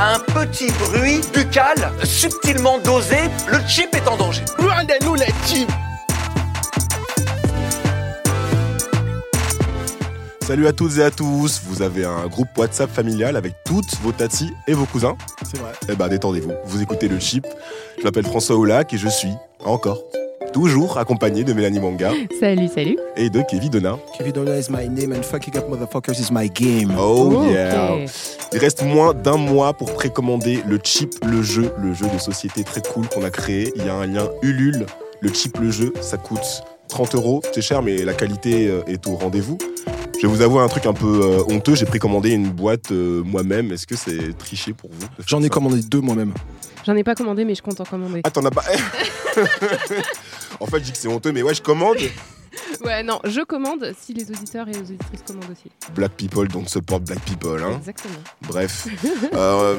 Un petit bruit buccal subtilement dosé, le chip est en danger. Loin de nous les chips Salut à toutes et à tous, vous avez un groupe WhatsApp familial avec toutes vos tatis et vos cousins C'est vrai. Eh ben détendez-vous, vous écoutez le chip. Je m'appelle François Oulac et je suis, encore, toujours accompagné de Mélanie Manga Salut, salut. et de Kevin Donat. Kevin Donna is my name and fucking up motherfuckers is my game. Oh Ok. yeah Il reste moins d'un mois pour précommander le chip le jeu, le jeu de société très cool qu'on a créé. Il y a un lien Ulule. Le chip le jeu, ça coûte 30 euros. C'est cher, mais la qualité euh, est au rendez-vous. Je vais vous avouer un truc un peu euh, honteux. J'ai précommandé une boîte euh, moi-même. Est-ce que c'est triché pour vous J'en ai commandé deux moi-même. J'en ai pas commandé, mais je compte en commander. Ah, t'en as pas En fait, je dis que c'est honteux, mais ouais, je commande. Ouais, non, je commande si les auditeurs et les auditrices commandent aussi. Black people don't support black people. Hein. Exactement. Bref, Euh,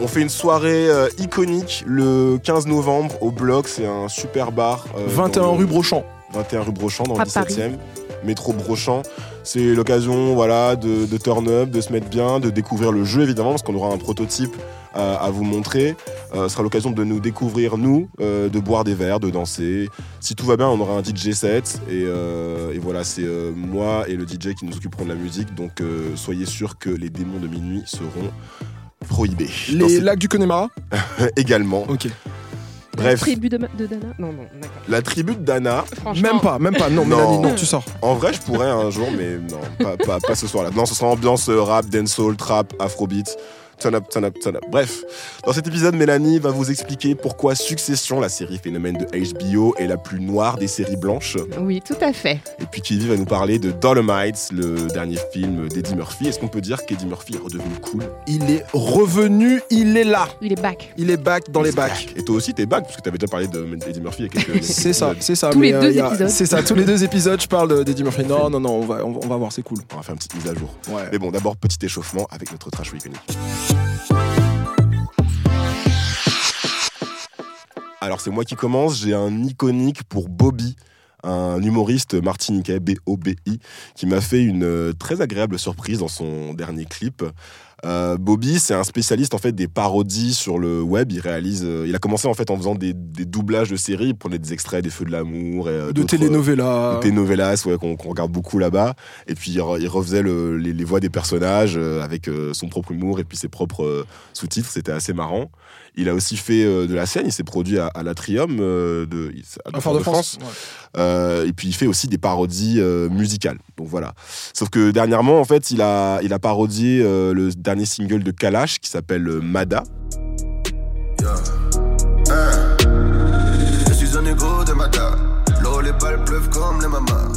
on fait une soirée euh, iconique le 15 novembre au bloc. C'est un super bar. euh, 21 dans le- rue Brochant. 21 rue Brochant dans le À 17e. Métro Brochant. C'est l'occasion voilà, de, de turn up, de se mettre bien, de découvrir le jeu évidemment, parce qu'on aura un prototype à, à vous montrer. Euh, ce sera l'occasion de nous découvrir, nous, euh, de boire des verres, de danser. Si tout va bien, on aura un DJ set. Et, euh, et voilà, c'est moi et le DJ qui nous occuperont de la musique. Donc soyez sûrs que les démons de minuit seront prohibés. Les lacs du Connemara également. Ok. Bref, Tribu de, de Dana Non, non, d'accord. la tribu de Dana, Franchement. Même pas, même pas. Non, Non. Mélanie, non, tu sors. en vrai, je pourrais un jour, mais non, pas, pas, pas ce soir-là. Non, ce sera ambiance euh, rap, dancehall, trap, afrobeat. Turn up, turn up, turn up. Bref, dans cet épisode, Mélanie va vous expliquer pourquoi Succession, la série phénomène de HBO, est la plus noire des séries blanches. Oui, tout à fait. Et puis Kivi va nous parler de Dolomite, le dernier film d'Eddie Murphy. Est-ce qu'on peut dire qu'Eddie Murphy est redevenu cool? Il est revenu, il est là. Il est back. Il est back dans les C'est bacs. back. Et toi aussi, t'es back, parce que t'avais déjà parlé d'Eddie Murphy il y a quelques C'est ça, c'est ça. Tous les mais, deux épisodes. C'est ça, tous les deux épisodes, je parle de- d'Eddie Murphy. Non, non, non, on va, on va, on va voir, c'est cool. On va faire une petite mise à jour. Ouais. Mais bon, d'abord, petit échauffement avec notre trash iconique. Alors, c'est moi qui commence. J'ai un iconique pour Bobby, un humoriste martiniquais, B-O-B-I, qui m'a fait une euh, très agréable surprise dans son dernier clip. Euh, Bobby, c'est un spécialiste en fait des parodies sur le web. Il réalise, euh, il a commencé en fait en faisant des, des doublages de séries. Il prenait des extraits des Feux de l'amour et euh, De d'autres- telenovela. des novellas ouais, qu'on qu'on regarde beaucoup là-bas. Et puis il, re- il refaisait le- les, les voix des personnages euh, avec euh, son propre humour et puis ses propres euh, sous-titres. C'était assez marrant. Il a aussi fait euh, de la scène. Il s'est produit à, à l'Atrium euh, de, à À Fort-de-France. Ouais. Euh, et puis il fait aussi des parodies euh, musicales. Donc voilà. Sauf que dernièrement, en fait, il a, il a parodié euh, le dernier single de Kalash qui s'appelle euh, Mada. Je suis un égo de Mada. L'eau, les balles pleuvent comme les mamas.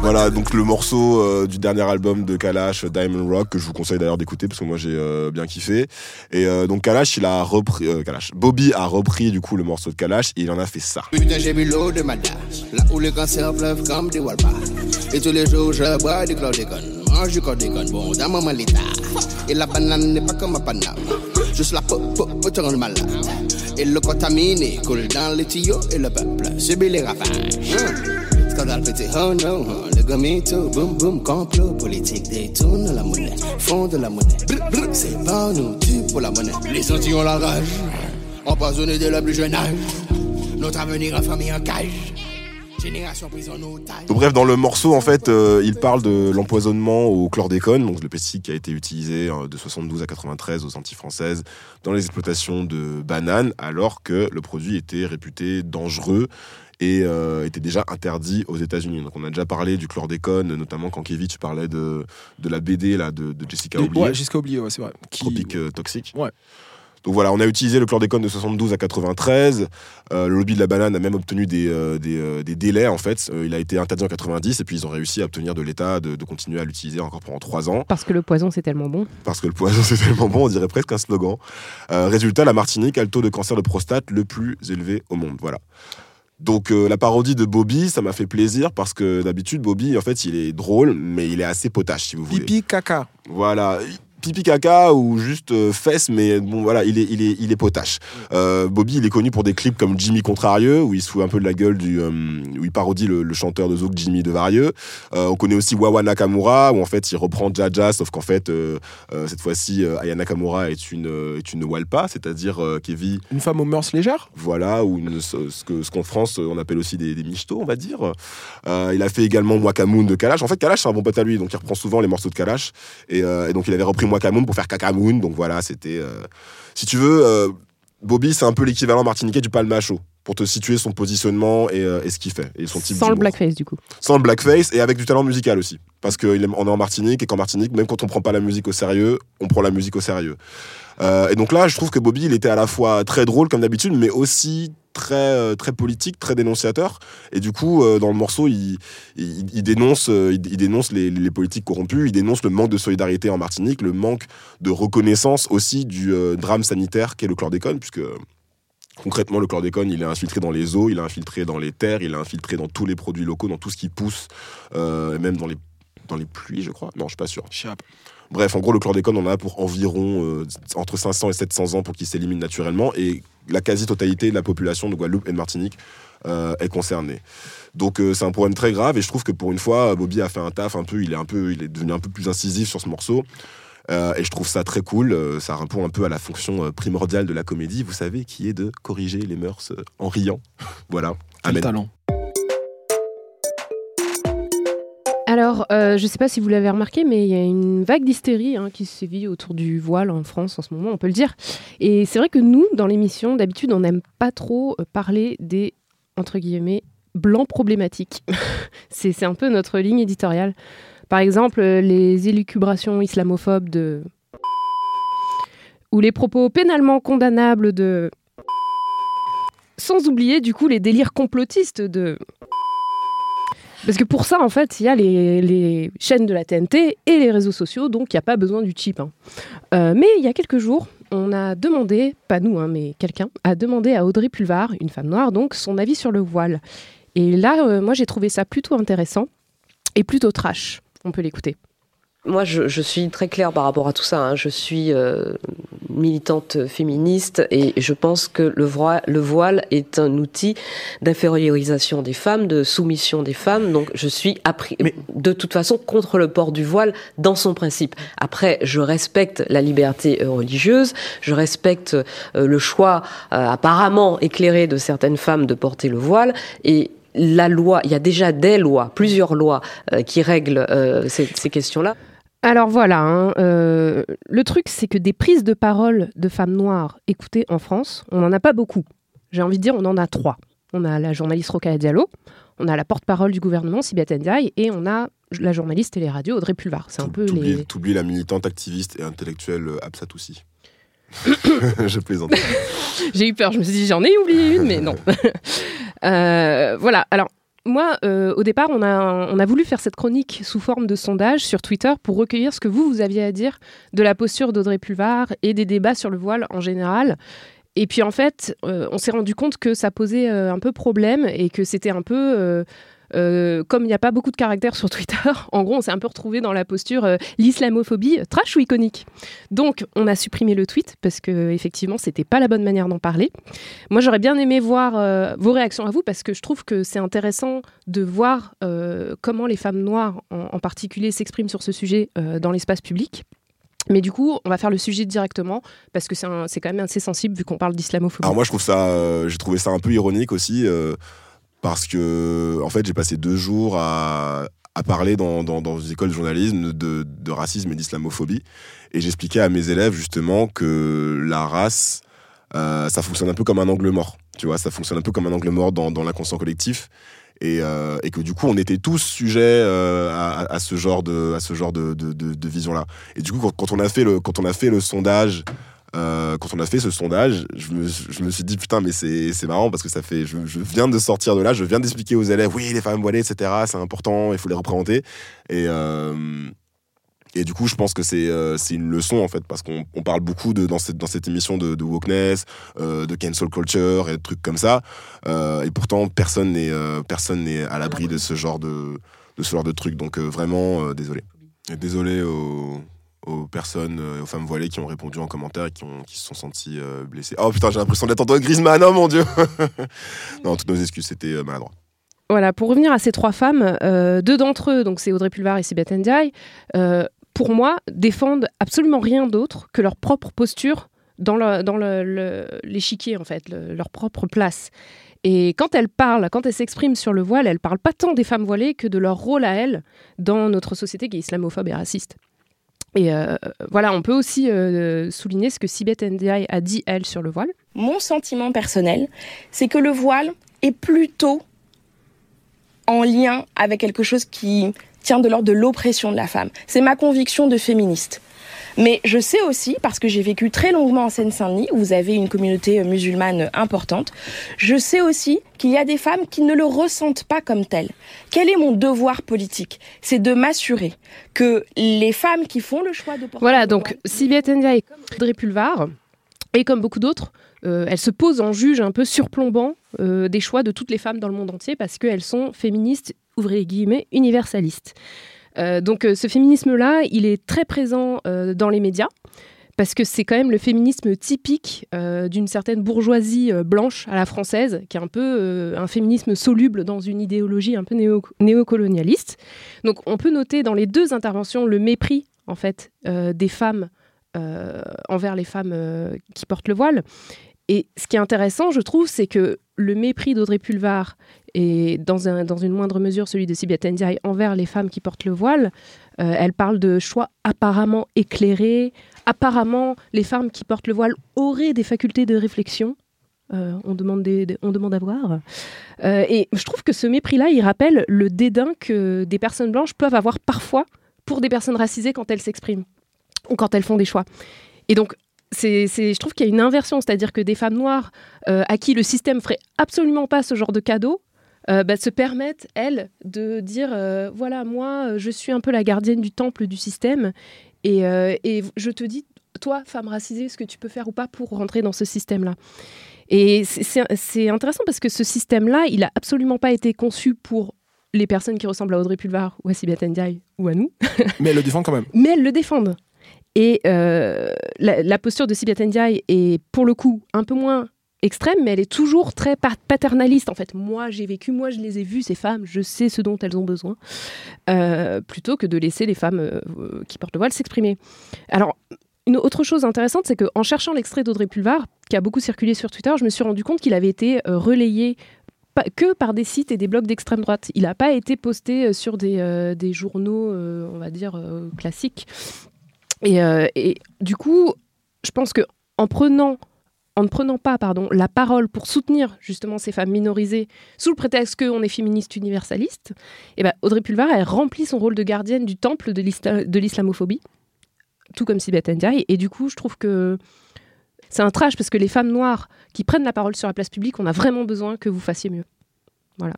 Voilà, donc le morceau euh, du dernier album de Kalash, Diamond Rock, que je vous conseille d'ailleurs d'écouter parce que moi j'ai euh, bien kiffé. Et euh, donc Kalash, il a repris, euh, Kalash, Bobby a repris du coup le morceau de Kalash et il en a fait ça. Putain, j'ai bu l'eau de Mada, là où les cancers pleuvent comme des walpas. Et tous les jours, je bois du chlordécone, mange du chlordécone, bon, dans mon malita. Et la banane n'est pas comme ma paname, juste la peau, peau, peut te rendre malade. Et le contaminé coule dans les tuyaux et le peuple subit les ravages. Scandale pété, oh non, oh, le gomito, boum boum, complot politique, détourne la monnaie, fond de la monnaie. C'est pas nous, tu pour la monnaie. Les sentiers ont la rage, empoisonnés dès le plus jeune âge. Notre avenir en famille en cage. Génération prise en otage. Donc bref, dans le morceau, en fait, euh, il parle de l'empoisonnement au chlordécone, donc le pesticide qui a été utilisé euh, de 72 à 93 aux Antilles françaises dans les exploitations de bananes, alors que le produit était réputé dangereux et euh, était déjà interdit aux États-Unis. Donc on a déjà parlé du chlordécone, notamment quand Kevin tu parlais de, de la BD là de, de Jessica Oublié, Ouais, jusqu'à oublier, ouais, c'est vrai. Qui- Tropique euh, toxique. Ouais. Donc voilà, on a utilisé le chlordécone de 72 à 93. Euh, le lobby de la banane a même obtenu des, euh, des, euh, des délais en fait. Euh, il a été interdit en 90 et puis ils ont réussi à obtenir de l'État de, de continuer à l'utiliser encore pendant 3 ans. Parce que le poison, c'est tellement bon. Parce que le poison c'est tellement bon, on dirait presque un slogan. Euh, résultat, la Martinique a le taux de cancer de prostate le plus élevé au monde. Voilà. Donc euh, la parodie de Bobby, ça m'a fait plaisir parce que d'habitude Bobby, en fait, il est drôle, mais il est assez potache si vous voulez. Pipi, caca. Voilà. Pipi caca ou juste euh, fesses, mais bon voilà, il est, il est, il est potache. Euh, Bobby, il est connu pour des clips comme Jimmy Contrarieux, où il se fout un peu de la gueule du, euh, où il parodie le, le chanteur de Zouk Jimmy de Varieux. Euh, on connaît aussi Wawa Nakamura, où en fait il reprend Jaja, sauf qu'en fait cette fois-ci Aya Nakamura est une, est une Walpa, c'est-à-dire qui vit Une femme aux mœurs légères? Voilà, ou une- ce que- ce qu'en France on appelle aussi des, des michtos, on va dire. Il a fait également Wakamoon de Kalash. En fait, Kalash, c'est un bon pote à lui, donc il reprend souvent les morceaux de Kalash. Et, et donc il avait repris Wakamoon pour faire Kakamoon. Donc voilà, c'était. euh, Si tu veux, euh, Bobby, c'est un peu l'équivalent martiniquais du palmacho. Pour te situer son positionnement et, euh, et ce qu'il fait. Et son type Sans le blackface, du coup. Sans le blackface et avec du talent musical aussi. Parce qu'on est en Martinique et qu'en Martinique, même quand on prend pas la musique au sérieux, on prend la musique au sérieux. Euh, et donc là, je trouve que Bobby, il était à la fois très drôle comme d'habitude, mais aussi très, euh, très politique, très dénonciateur. Et du coup, euh, dans le morceau, il, il, il dénonce, euh, il, il dénonce les, les politiques corrompues, il dénonce le manque de solidarité en Martinique, le manque de reconnaissance aussi du euh, drame sanitaire qu'est le chlordécone, puisque concrètement, le chlordécone, il est infiltré dans les eaux, il est infiltré dans les terres, il est infiltré dans tous les produits locaux, dans tout ce qui pousse, euh, et même dans les, dans les pluies, je crois. Non, je suis pas sûr. Bref, en gros, le chlordécone, on en a pour environ euh, entre 500 et 700 ans pour qu'il s'élimine naturellement, et la quasi-totalité de la population de Guadeloupe et de Martinique euh, est concernée. Donc euh, c'est un problème très grave, et je trouve que pour une fois, Bobby a fait un taf un peu, il est un peu, il est devenu un peu plus incisif sur ce morceau. Euh, et je trouve ça très cool. ça répond un peu à la fonction primordiale de la comédie, vous savez, qui est de corriger les mœurs en riant. voilà. Quel Amen. talent. Alors, euh, je ne sais pas si vous l'avez remarqué, mais il y a une vague d'hystérie hein, qui sévit autour du voile en France en ce moment, on peut le dire. Et c'est vrai que nous, dans l'émission, d'habitude, on n'aime pas trop euh, parler des, entre guillemets, blancs problématiques. c'est c'est un peu notre ligne éditoriale. Par exemple, euh, les élucubrations islamophobes de... ou les propos pénalement condamnables de... Sans oublier, du coup, les délires complotistes de... Parce que pour ça, en fait, il y a les, chaînes de la TNT et les réseaux sociaux, donc il n'y a pas besoin du chip. hein. Euh, mais il y a quelques jours, on a demandé, pas nous, hein, mais quelqu'un, a demandé à Audrey Pulvar, une femme noire, donc son avis sur le voile. Et là, euh, moi, j'ai trouvé ça plutôt intéressant et plutôt trash. On peut l'écouter. Moi, je, je suis très claire par rapport à tout ça. hein. Je suis euh, militante féministe et je pense que le voile, le voile est un outil d'infériorisation des femmes, de soumission des femmes. Donc, je suis Mais- de toute façon contre le port du voile dans son principe. Après, je respecte la liberté euh, religieuse, je respecte euh, le choix euh, apparemment éclairé de certaines femmes de porter le voile et la loi, il y a déjà des lois, plusieurs lois euh, qui règlent euh, ces, ces questions-là. Alors voilà, hein, euh, le truc, c'est que des prises de parole de femmes noires écoutées en France, on n'en a pas beaucoup. J'ai envie de dire, on en a trois. On a la journaliste Rokhaya Diallo, on a la porte-parole du gouvernement, Sibeth Ndiaye, et on a la journaliste et les radios, Audrey Pulvar. C'est un peu les... t'oublies la militante activiste et intellectuelle euh, Absat aussi. je plaisante. J'ai eu peur, je me suis dit, j'en ai oublié une, mais non. Euh, voilà, alors moi, euh, au départ, on a, voulu faire cette chronique sous forme de sondage sur Twitter pour recueillir ce que vous, vous aviez à dire de la posture d'Audrey Pulvar et des débats sur le voile en général. Et puis en fait, euh, on s'est rendu compte que ça posait euh, un peu problème et que c'était un peu... euh, comme il n'y a pas beaucoup de caractères sur Twitter, en gros, on s'est un peu retrouvé dans la posture euh, l'islamophobie, trash ou iconique. Donc, on a supprimé le tweet parce que effectivement, c'était pas la bonne manière d'en parler. Moi, j'aurais bien aimé voir euh, vos réactions à vous parce que je trouve que c'est intéressant de voir comment les femmes noires, en, particulier, s'expriment sur ce sujet dans l'espace public. Mais du coup, on va faire le sujet directement parce que c'est quand même assez sensible vu qu'on parle d'islamophobie. Alors moi, je trouve ça, j'ai trouvé ça un peu ironique aussi, parce que en fait, j'ai passé deux jours à, à parler dans, dans, dans une école de journalisme de, de racisme et d'islamophobie, et j'expliquais à mes élèves justement que la race, euh, ça fonctionne un peu comme un angle mort, tu vois, ça fonctionne un peu comme un angle mort dans, dans l'inconscient collectif. Et, euh, et que du coup, on était tous sujets euh, à, à ce genre de, à ce genre de, de, de- de vision-là. Et du coup, quand on a fait le, quand on a fait le sondage euh, quand on a fait ce sondage, je me, suis dit putain, mais c'est marrant parce que ça fait, je, viens de sortir de là, je viens d'expliquer aux élèves, oui, les femmes voilées, etc., c'est important, il faut les représenter. Et euh, du coup, je pense que c'est euh, c'est une leçon en fait, parce qu'on on parle beaucoup dans, cette, émission de, de wokeness, de cancel culture et de trucs comme ça. Et pourtant, personne n'est personne à l'abri de ce genre de, de trucs. Donc vraiment, désolé. Désolé aux, aux personnes, euh, aux femmes voilées qui ont répondu en commentaire et qui, ont, qui se sont senties euh, blessées. Oh putain, j'ai l'impression d'être Antoine Griezmann, oh mon dieu Non, toutes nos excuses, c'était euh, maladroit. Voilà, pour revenir à ces trois femmes, deux d'entre eux, donc c'est Audrey Pulvar et Sibeth Ndiaye, pour moi, défendent absolument rien d'autre que leur propre posture dans le- dans le- le- l'échiquier, en fait, le- leur propre place. Et quand elles parlent, quand elles s'expriment sur le voile, elles parlent pas tant des femmes voilées que de leur rôle à elles dans notre société qui est islamophobe et raciste. Et euh, voilà, on peut aussi euh, souligner ce que Sibeth Ndiaye a dit, elle, sur le voile. Mon sentiment personnel, c'est que le voile est plutôt en lien avec quelque chose qui tient de l'ordre de l'oppression de la femme. C'est ma conviction de féministe. Mais je sais aussi, parce que j'ai vécu très longuement en Seine-Saint-Denis, où vous avez une communauté euh, musulmane importante, je sais aussi qu'il y a des femmes qui ne le ressentent pas comme tel. Quel est mon devoir politique? C'est de m'assurer que les femmes qui font le choix de porter Voilà, donc Sylvia Tendia et Audrey Pulvar, et comme beaucoup d'autres, euh, elles se posent en juge un peu surplombant euh, des choix de toutes les femmes dans le monde entier parce qu'elles sont féministes, ouvrez les guillemets, universalistes. Euh, donc euh, ce féminisme-là, il est très présent euh, dans les médias parce que c'est quand même le féminisme typique d'une certaine bourgeoisie blanche à la française, qui est un peu un féminisme soluble dans une idéologie un peu néo- néocolonialiste. Donc on peut noter dans les deux interventions le mépris en fait des femmes envers les femmes qui portent le voile. Et ce qui est intéressant, je trouve, c'est que le mépris d'Audrey Pulvar et dans, un- dans une moindre mesure celui de Sibia Ndiaye envers les femmes qui portent le voile, euh, elle parle de choix apparemment éclairés. Apparemment, les femmes qui portent le voile auraient des facultés de réflexion. Euh, on, demande des- à voir. Euh, et je trouve que ce mépris-là, il rappelle le dédain que des personnes blanches peuvent avoir parfois pour des personnes racisées quand elles s'expriment ou quand elles font des choix. Et donc, c'est, je trouve qu'il y a une inversion, c'est-à-dire que des femmes noires euh, à qui le système ferait absolument pas ce genre de cadeau, euh, bah, se permettent, elles, de dire euh, voilà, moi, je suis un peu la gardienne du temple du système, et, et je te dis, toi, femme racisée, ce que tu peux faire ou pas pour rentrer dans ce système-là. Et c'est- intéressant parce que ce système-là, il a absolument pas été conçu pour les personnes qui ressemblent à Audrey Pulvar ou à Sibeth Ndiaye ou à nous, Mais elle le défend quand même. mais elles le défendent. Et euh, la, posture de Sibeth Ndiaye est pour le coup un peu moins extrême, mais elle est toujours très pa- paternaliste. En fait, moi j'ai vécu, moi je les ai vues, ces femmes, je sais ce dont elles ont besoin, euh, plutôt que de laisser les femmes euh, qui portent le voile s'exprimer. Alors, une autre chose intéressante, c'est qu'en cherchant l'extrait d'Audrey Pulvar, qui a beaucoup circulé sur Twitter, je me suis rendu compte qu'il avait été relayé que par des sites et des blogs d'extrême droite. Il n'a pas été posté sur des, journaux, on va dire, classiques. Et, euh, et du coup, je pense que en prenant en ne prenant pas pardon, la parole pour soutenir justement ces femmes minorisées sous le prétexte qu'on est féministe universaliste, eh ben, Audrey Pulvar, elle remplit son rôle de gardienne du temple de l'islamophobie, tout comme Sibeth Ndiaye. Et du coup, je trouve que c'est un trash parce que les femmes noires qui prennent la parole sur la place publique, on a vraiment besoin que vous fassiez mieux. Voilà.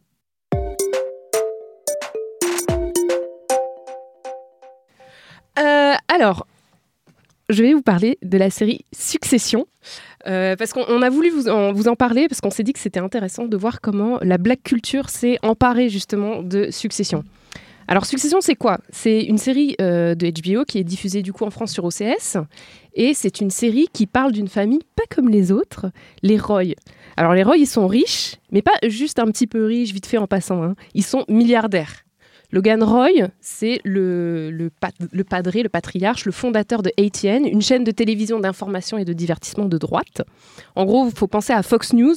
Euh, alors, je vais vous parler de la série Succession. Euh, parce qu'on on a voulu vous en, vous en parler, parce qu'on s'est dit que c'était intéressant de voir comment la black culture s'est emparée justement de Succession. Alors Succession, c'est quoi? C'est une série euh, de HBO qui est diffusée du coup en France sur OCS, et c'est une série qui parle d'une famille pas comme les autres, les Roy. Alors les Roy, ils sont riches, mais pas juste un petit peu riches, vite fait en passant. hein. Ils sont milliardaires. Logan Roy, c'est le, le, le padré, le patriarche, le fondateur de ATN, une chaîne de télévision d'information et de divertissement de droite. En gros, il faut penser à Fox News,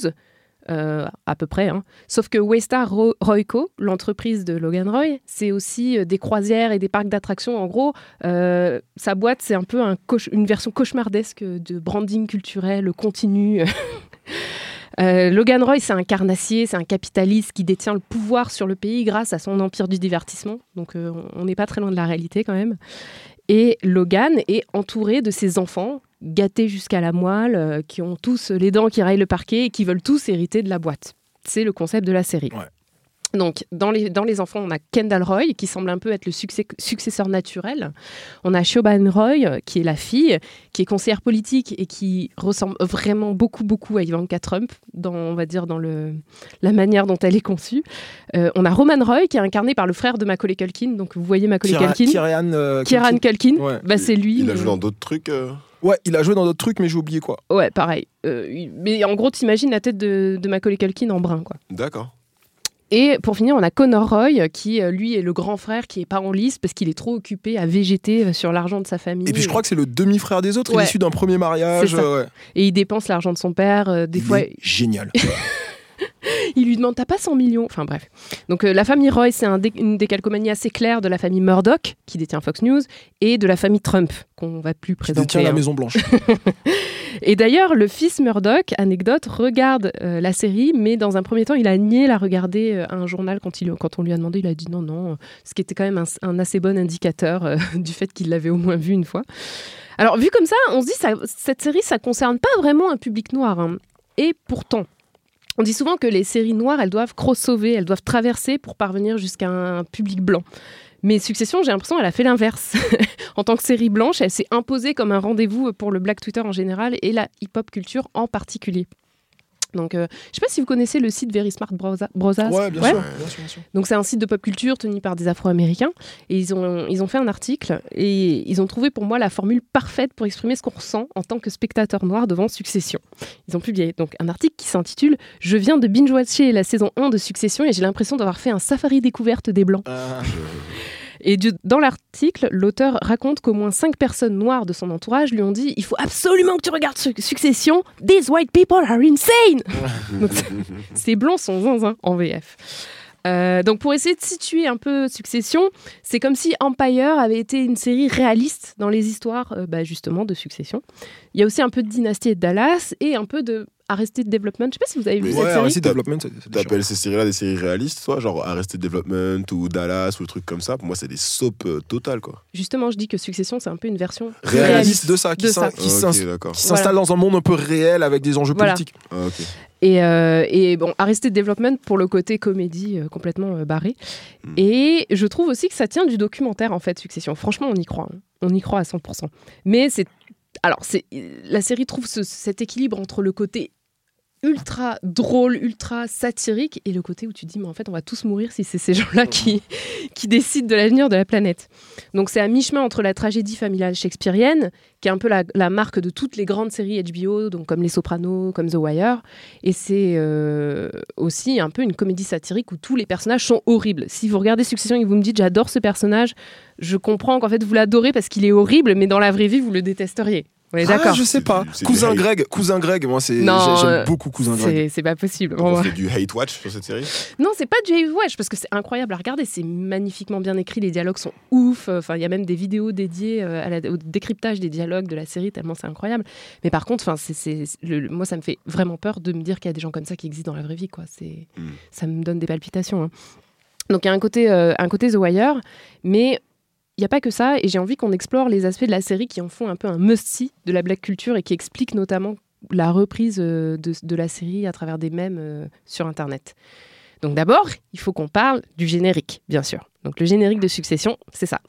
euh, à peu près. hein. Sauf que Waystar Ro- Royco, l'entreprise de Logan Roy, c'est aussi euh, des croisières et des parcs d'attractions. En gros, euh, sa boîte, c'est un peu une version cauchemardesque de branding culturel continu. Euh, Logan Roy, c'est un carnassier, c'est un capitaliste qui détient le pouvoir sur le pays grâce à son empire du divertissement. Donc euh, on- n'est pas très loin de la réalité quand même. Et Logan est entouré de ses enfants gâtés jusqu'à la moelle, euh, qui ont tous les dents qui raillent le parquet et qui veulent tous hériter de la boîte. C'est le concept de la série. Ouais. Donc, dans les, dans les enfants, on a Kendall Roy, qui semble un peu être le succès- successeur naturel. On a Shoban Roy, euh, qui est la fille, qui est conseillère politique et qui ressemble vraiment beaucoup, beaucoup à Ivanka Trump, dans, on va dire, dans le, la manière dont elle est conçue. Euh, on a Roman Roy, qui est incarné par le frère de Macaulay Culkin. Donc, vous voyez Macaulay Kira- Culkin. Kieran, euh, Kieran Culkin, Ouais. bah, c'est lui. Il a mais- joué dans d'autres trucs. euh, Ouais, il a joué dans d'autres trucs, mais j'ai oublié quoi. Ouais, pareil. Euh, il- mais en gros, t'imagines la tête de, de Macaulay Culkin en brun, quoi. D'accord. Et pour finir, on a Connor Roy, qui euh, lui est le grand frère qui est pas en lice parce qu'il est trop occupé à végéter euh, sur l'argent de sa famille. Et puis je crois que c'est le demi-frère des autres, il est issu d'un premier mariage. Euh, ouais. Et il dépense l'argent de son père. des Il fois, est génial. il lui demande T'as pas 100 millions? Enfin bref. Donc euh, la famille Roy, c'est un dé- une décalcomanie assez claire de la famille Murdoch, qui détient Fox News, et de la famille Trump, qu'on va plus Qui présenter. détient la hein. Maison Blanche. Et d'ailleurs, le fils Murdoch, anecdote, regarde euh, la série, mais dans un premier temps, il a nié la regarder euh, à un journal quand, il, quand on lui a demandé. Il a dit non, non, ce qui était quand même un, un assez bon indicateur du fait qu'il l'avait au moins vu une fois. Alors, vu comme ça, on se dit ça, cette série, ça concerne pas vraiment un public noir. hein. Et pourtant, on dit souvent que les séries noires, elles doivent crossover, elles doivent traverser pour parvenir jusqu'à un public blanc. Mais Succession, j'ai l'impression, elle a fait l'inverse. en tant que série blanche, elle s'est imposée comme un rendez-vous pour le black Twitter en général et la hip-hop culture en particulier. Donc, euh, je sais pas si vous connaissez le site Very Smart Brosa- Brosas. Ouais, bien, Ouais. sûr, bien sûr, bien sûr. Donc c'est un site de pop culture tenu par des Afro-Américains et ils ont, ils ont fait un article et ils ont trouvé pour moi la formule parfaite pour exprimer ce qu'on ressent en tant que spectateur noir devant Succession. Ils ont publié donc un article qui s'intitule Je viens de binge-watcher la saison 1 de Succession et j'ai l'impression d'avoir fait un safari découverte des Blancs. Ah, Et dans l'article, l'auteur raconte qu'au moins cinq personnes noires de son entourage lui ont dit Il faut absolument que tu regardes Su- Succession. These white people are insane. Donc, ces blancs sont zinzin en VF. Euh, donc pour essayer de situer un peu Succession, c'est comme si Empire avait été une série réaliste dans les histoires euh, bah, justement de Succession. Il y a aussi un peu de Dynasty et de Dallas et un peu de Arrested Development. Je sais pas si vous avez vu Mais cette ouais, série. Arrested Development, T'appelles ces séries-là des séries réalistes, toi Genre Arrested Development ou Dallas ou des trucs comme ça Pour moi, c'est des soaps euh, totales, quoi. Justement, je dis que Succession, c'est un peu une version réaliste de ça, qui de ça. s'installe dans un monde un peu réel avec des enjeux Voilà. politiques. Ah. Et, euh, et bon, Arrested Development pour le côté comédie euh, complètement euh, barré. Mm. Et je trouve aussi que ça tient du documentaire en fait, Succession. Franchement, on y croit. hein. On y croit à 100%. Mais c'est. Alors, c'est la série trouve ce- cet équilibre entre le côté ultra drôle, ultra satirique et le côté où tu dis mais en fait on va tous mourir si c'est ces gens-là qui, qui décident de l'avenir de la planète. Donc c'est à mi-chemin entre la tragédie familiale shakespearienne, qui est un peu la, la marque de toutes les grandes séries HBO, donc comme Les Sopranos, comme The Wire, et c'est euh, aussi un peu une comédie satirique où tous les personnages sont horribles. Si vous regardez Succession et que vous me dites j'adore ce personnage, je comprends qu'en fait vous l'adorez parce qu'il est horrible, mais dans la vraie vie vous le détesteriez. On est Ah, d'accord je sais pas. Cousin. Greg, cousin Greg, moi c'est j'aime euh, beaucoup cousin Greg. C'est pas possible. On fait du hate watch sur cette série? Non, c'est pas du Hate Watch parce que c'est incroyable à regarder. C'est magnifiquement bien écrit. Les dialogues sont ouf. Enfin, il y a même des vidéos dédiées euh, à la- au décryptage des dialogues de la série tellement c'est incroyable. Mais par contre, enfin, c'est, moi, ça me fait vraiment peur de me dire qu'il y a des gens comme ça qui existent dans la vraie vie. Quoi. C'est, Mm. ça me donne des palpitations. hein. Donc il y a un côté, euh, un côté The Wire, mais il n'y a pas que ça. Et j'ai envie qu'on explore les aspects de la série qui en font un peu un must-see de la black culture et qui expliquent notamment la reprise euh, de, la série à travers des mèmes euh, sur Internet. Donc d'abord, il faut qu'on parle du générique, bien sûr. Donc le générique de Succession, c'est ça.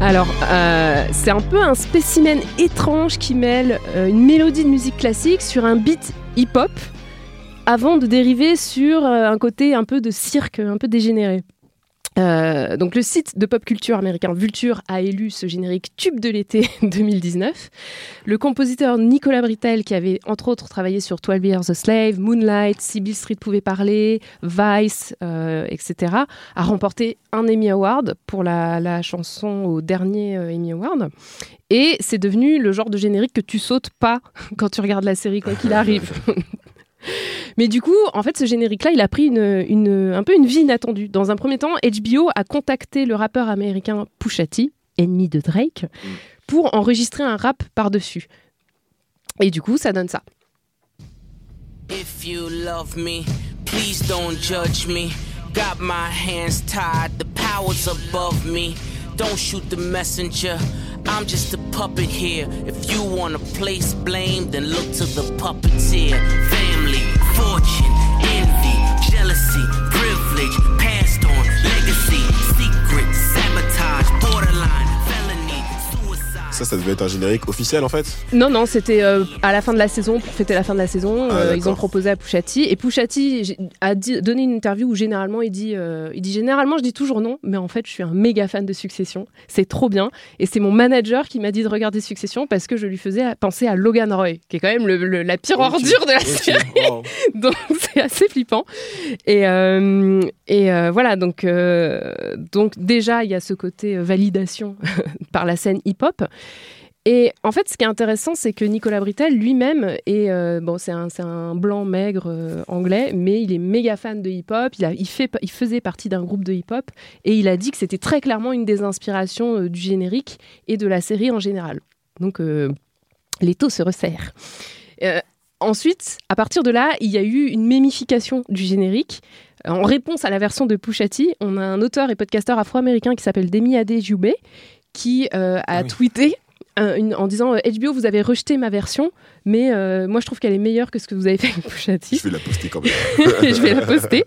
Alors, euh, c'est un peu un spécimen étrange qui mêle euh, une mélodie de musique classique sur un beat hip-hop avant de dériver sur euh, un côté un peu de cirque, un peu dégénéré. Euh, donc le site de pop culture américain Vulture a élu ce générique tube de l'été 2019. Le compositeur Nicolas Britell, qui avait entre autres travaillé sur 12 Years a Slave, Moonlight, Sybil Street pouvait parler, Vice, euh, etc., a remporté un Emmy Award pour la, la chanson au dernier euh, Emmy Award. Et c'est devenu le genre de générique que tu sautes pas quand tu regardes la série, quoi qu'il arrive. Mais du coup, en fait, ce générique-là, il a pris une, une- un peu une vie inattendue. Dans un premier temps, HBO a contacté le rappeur américain Pusha T, ennemi de Drake, pour enregistrer un rap par-dessus. Et du coup, ça donne ça. If you love me, please don't judge me. Got my hands tied, the power's above me. Don't shoot the messenger. I'm just a puppet here. If you wanna place blame, then look to the puppeteer. Family, fortune, envy, jealousy, privilege, passed on, legacy, secret, sabotage, borderline. Ça, ça devait être un générique officiel en fait. Non, non, c'était euh, à la fin de la saison, pour fêter la fin de la saison. Ah, euh, ils ont proposé à Pouchati. Et Pouchati a dit- donné une interview où généralement il dit, euh, il dit Généralement, je dis toujours non, mais en fait, je suis un méga fan de Succession. C'est trop bien. Et c'est mon manager qui m'a dit de regarder Succession parce que je lui faisais penser à Logan Roy, qui est quand même le- le- la pire Ok, ordure de la série. wow. donc c'est assez flippant. Et, et voilà, donc, donc déjà, il y a ce côté validation par la scène hip-hop. Et en fait, ce qui est intéressant, c'est que Nicolas Britell lui-même est euh, bon, c'est un, blanc maigre euh, anglais, mais il est méga fan de hip-hop. Il, il, faisait partie d'un groupe de hip-hop et il a dit que c'était très clairement une des inspirations euh, du générique et de la série en général. Donc, les taux se resserrent. Ensuite, à partir de là, il y a eu une mémification du générique. En réponse à la version de Pushati, on a un auteur et podcasteur afro-américain qui s'appelle Demi Adejube qui euh, a Ah oui. tweeté un- une- en disant euh, HBO, vous avez rejeté ma version, mais euh, moi je trouve qu'elle est meilleure que ce que vous avez fait avec Pushati. Je vais la poster quand même. Je vais la poster.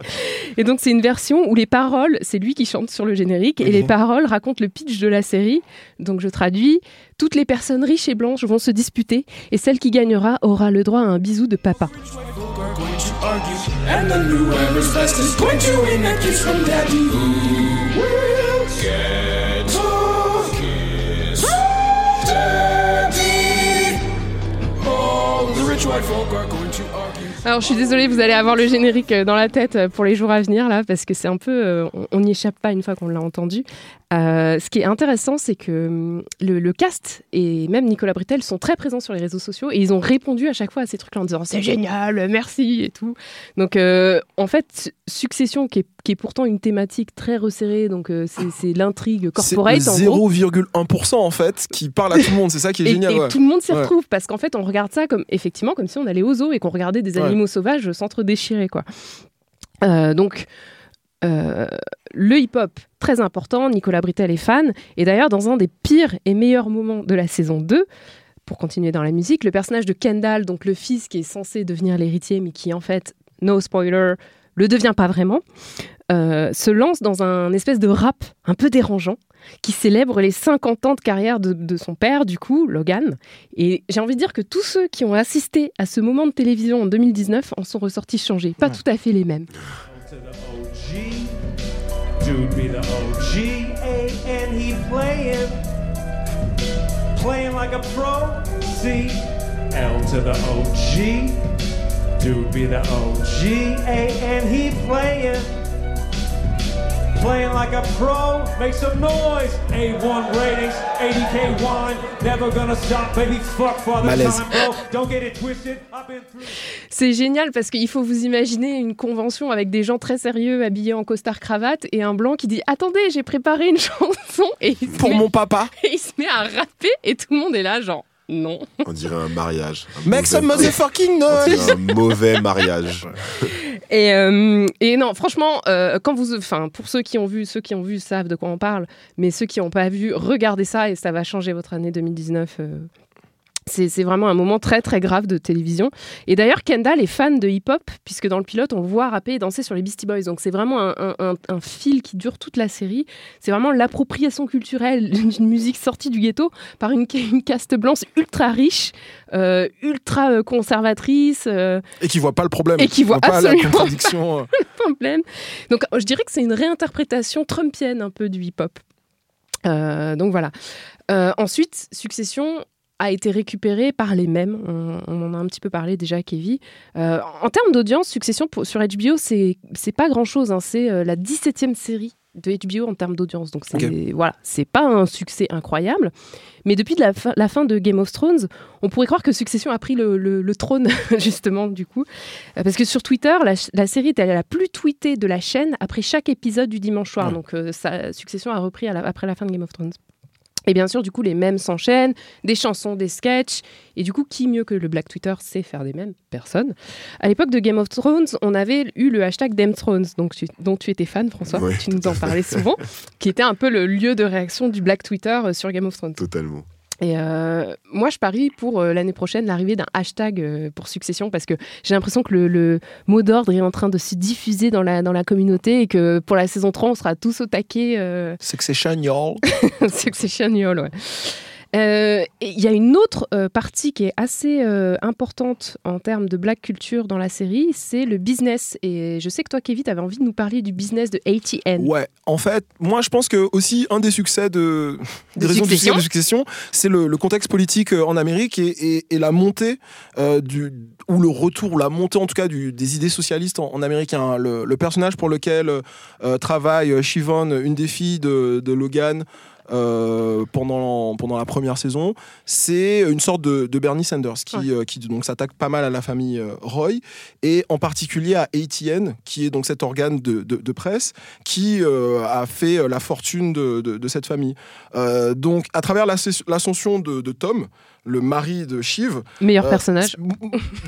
Et donc, c'est une version où les paroles, c'est lui qui chante sur le générique, et les Mhm. paroles racontent le pitch de la série. Donc, je traduis Toutes les personnes riches et blanches vont se disputer, et celle qui gagnera aura le droit à un bisou de papa. Alors, je suis désolée, vous allez avoir le générique euh, dans la tête euh, pour les jours à venir, là, parce que c'est un peu. euh, on- on n'y échappe pas une fois qu'on l'a entendu. Euh, ce qui est intéressant, c'est que hum, le, le cast et même Nicolas Britell sont très présents sur les réseaux sociaux et ils ont répondu à chaque fois à ces trucs-là en disant c'est génial, merci et tout. Donc, euh, en fait, Succession, qui est, qui est pourtant une thématique très resserrée, donc euh, c'est l'intrigue C'est corporate. en gros. 0,1% en fait qui parle à tout le monde. C'est ça qui est Et, génial. et ouais. tout le monde s'y Ouais. retrouve parce qu'en fait, on regarde ça comme effectivement comme si on allait au zoo et qu'on regardait des Ouais. animaux sauvages s'entre-déchirer quoi. Euh, donc euh, le hip-hop très important. Nicolas Britell est fan et d'ailleurs dans un des pires et meilleurs moments de la saison 2 pour continuer dans la musique, le personnage de Kendall, donc le fils qui est censé devenir l'héritier, mais qui en fait, no spoiler, le devient pas vraiment, euh, se lance dans un espèce de rap un peu dérangeant qui célèbre les 50 ans de carrière de, de son père, du coup, Logan. Et j'ai envie de dire que tous ceux qui ont assisté à ce moment de télévision en 2019 en sont ressortis changés. Pas tout à fait les mêmes. Dude be the OG, and he playing, playing like a pro. C, L to the OG, dude be the OG, and he playing, playing like a pro. Make some noise. A1 ratings, 80k wine, never gonna stop, baby. Fuck father time, bro. Don't get it twisted. I've been through. C'est génial parce qu'il faut vous imaginer une convention avec des gens très sérieux habillés en costard cravate et un blanc qui dit Attendez, j'ai préparé une chanson et il, se Pour met, mon papa. et il se met à rapper et tout le monde est là, genre non. On dirait un mariage. Un Make some mauvais- motherfucking noise. un mauvais mariage. Et, euh, et non, franchement, euh, quand vous, enfin, pour ceux qui ont vu, ceux qui ont vu savent de quoi on parle, mais ceux qui n'ont pas vu, regardez ça et ça va changer votre année 2019. euh. C'est vraiment un moment très très grave de télévision. Et d'ailleurs, Kendall est fan de hip-hop, puisque dans le pilote, on le voit rapper et danser sur les Beastie Boys. Donc c'est vraiment un, un- un- un fil qui dure toute la série. C'est vraiment l'appropriation culturelle d'une musique sortie du ghetto par une, une caste blanche ultra riche, euh, ultra euh, conservatrice. euh, Et qui voit pas le problème. Et qui voit pas la absolument contradiction. euh. problème. Donc, je dirais que c'est une réinterprétation trumpienne un peu du hip-hop. Euh, donc voilà. Euh, ensuite, Succession a été récupéré par les mêmes. On, on en a un petit peu parlé déjà, Kevin. Euh, en termes d'audience, Succession pour- sur HBO, c'est pas grand-chose. hein. C'est euh, la 17e série de HBO en termes d'audience. Donc c'est voilà, c'est pas un succès incroyable. Mais depuis de la, fin, la fin de Game of Thrones, on pourrait croire que Succession a pris le, le- le trône, justement, du coup. Euh, Parce que sur Twitter, la, série était la plus tweetée de la chaîne après chaque épisode du dimanche soir. Ouais. Donc, euh, ça, Succession a repris la- après la fin de Game of Thrones. Et bien sûr, du coup, les mèmes s'enchaînent, des chansons, des sketchs. Et du coup, qui mieux que le Black Twitter sait faire des mèmes? Personne. À l'époque de Game of Thrones, on avait eu le hashtag Damn Thrones, donc tu- dont tu étais fan, François. Ouais, tu nous en parlais souvent, qui était un peu le lieu de réaction du Black Twitter euh, sur Game of Thrones. Totalement. Et euh, moi, je parie pour euh, l'année prochaine l'arrivée d'un hashtag euh, pour succession parce que j'ai l'impression que le, le mot d'ordre est en train de se diffuser dans la, dans la communauté et que pour la saison 3, on sera tous au taquet. euh, Succession, y'all. Succession, y'all, ouais. Euh, Il y a une autre euh, partie qui est assez euh, importante en termes de black culture dans la série, c'est le business. Et je sais que toi, Kevin, tu avais envie de nous parler du business de ATN. Ouais, en fait, moi je pense que aussi un des succès de, des De raisons du succès de Succession, c'est le, le contexte politique en Amérique et, et- et la montée euh, du ou le retour, ou la montée en tout cas du, des idées socialistes en, en Amérique. hein. Le, le personnage pour lequel euh, travaille Siobhan, une des filles de, de Logan. Euh, pendant, pendant la première saison, c'est une sorte de, de Bernie Sanders qui, euh, qui donc s'attaque pas mal à la famille euh, Roy et en particulier à ATN qui est donc cet organe de, de- de presse qui a fait la fortune de, cette famille. Donc à travers l'ascension de Tom, le mari de Shiv, Meilleur euh, personnage.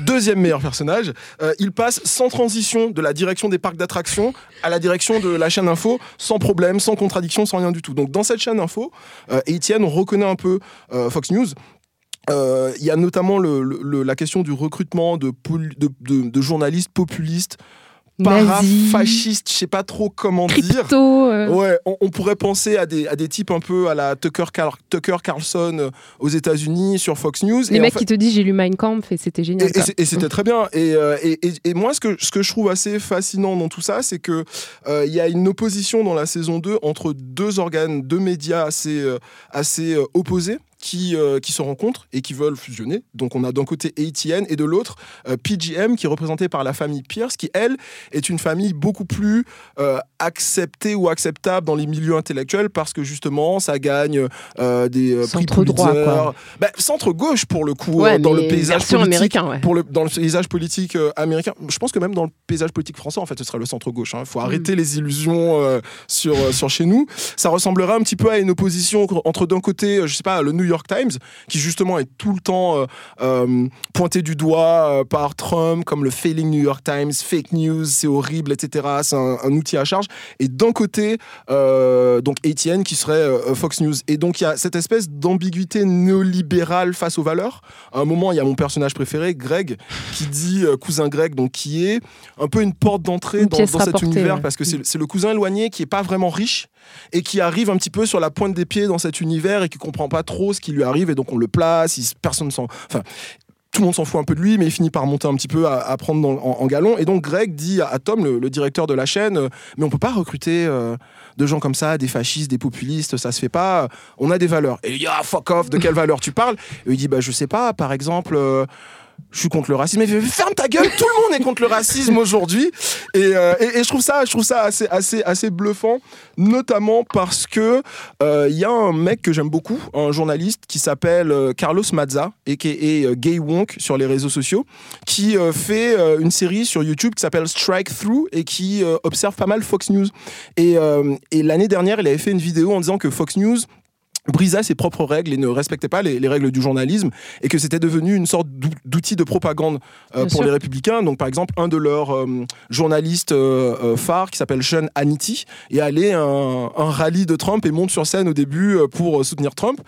deuxième meilleur personnage, euh, il passe sans transition de la direction des parcs d'attractions à la direction de la chaîne info, sans problème, sans contradiction, sans rien du tout. Donc dans cette chaîne info, euh, Etienne, on reconnaît un peu euh, Fox News. Euh, Il y a notamment le- le- la question du recrutement de, pol- de- de- de journalistes populistes, Nazi. parafascistes, je sais pas trop comment dire. Euh, Ouais, on, on pourrait penser à des, à des types un peu à la Tucker, Car- Tucker Carlson euh, aux États-Unis sur Fox News. Les Et en mecs fait- qui te disent j'ai lu Mein Kampf et c'était génial. et, c'était très bien. Et, euh, et- et- moi, ce que, ce que je trouve assez fascinant dans tout ça, c'est que euh, il y a une opposition dans la saison 2 entre deux organes, deux médias assez, assez opposés. Qui, euh, qui se rencontrent et qui veulent fusionner. Donc on a d'un côté ATN et de l'autre euh, PGM qui est représenté par la famille Pierce qui elle est une famille beaucoup plus euh, acceptée ou acceptable dans les milieux intellectuels parce que justement ça gagne des prix Centre droit, quoi. Bah, centre gauche pour le coup Ouais, dans le paysage politique ouais. pour le, dans le paysage politique américain. Je pense que même dans le paysage politique français, en fait, ce serait le centre-gauche. Il faut Mm. arrêter les illusions sur, sur chez nous. Ça ressemblerait un petit peu à une opposition entre d'un côté, je sais pas, le New York Times, qui justement est tout le temps euh, euh, pointé du doigt euh, par Trump comme le failing New York Times, fake news, c'est horrible, etc. C'est un, un outil à charge. Et d'un côté, donc ATN qui serait Fox News. Et donc il y a cette espèce d'ambiguïté néolibérale face aux valeurs. À un moment, il y a mon personnage préféré, Greg, qui dit cousin Greg, donc qui est un peu une porte d'entrée dans, cet univers ouais. parce que c'est c'est le cousin éloigné qui est pas vraiment riche et qui arrive un petit peu sur la pointe des pieds dans cet univers et qui comprend pas trop ce qui lui arrive et donc on le place, personne s'en, enfin tout le monde s'en fout un peu de lui, mais il finit par monter un petit peu à, prendre en, galon. Et donc Greg dit à, Tom, le, directeur de la chaîne, euh, mais on peut pas recruter euh, de gens comme ça, des fascistes, des populistes, ça se fait pas. On a des valeurs. Et il dit ah fuck off, de quelles valeurs tu parles? Et il dit bah je sais pas, par exemple. euh, je suis contre le racisme. Mais ferme ta gueule, tout le monde est contre le racisme aujourd'hui. Et, euh, je trouve ça, je trouve ça assez, assez, assez bluffant, notamment parce que euh, il y a un mec que j'aime beaucoup, un journaliste qui s'appelle euh, Carlos Mazza et qui est euh, Gay Wonk sur les réseaux sociaux, qui euh, fait euh, une série sur YouTube qui s'appelle Strike Through et qui euh, observe pas mal Fox News. Et, euh, et l'année dernière, il avait fait une vidéo en disant que Fox News brisa ses propres règles et ne respectait pas les, les règles du journalisme et que c'était devenu une sorte d'ou- d'outil de propagande euh, pour sûr. les républicains. Donc par exemple, un de leurs euh, journalistes euh, euh, phares qui s'appelle Sean Hannity est allé à un, un rallye de Trump et monte sur scène au début pour soutenir Trump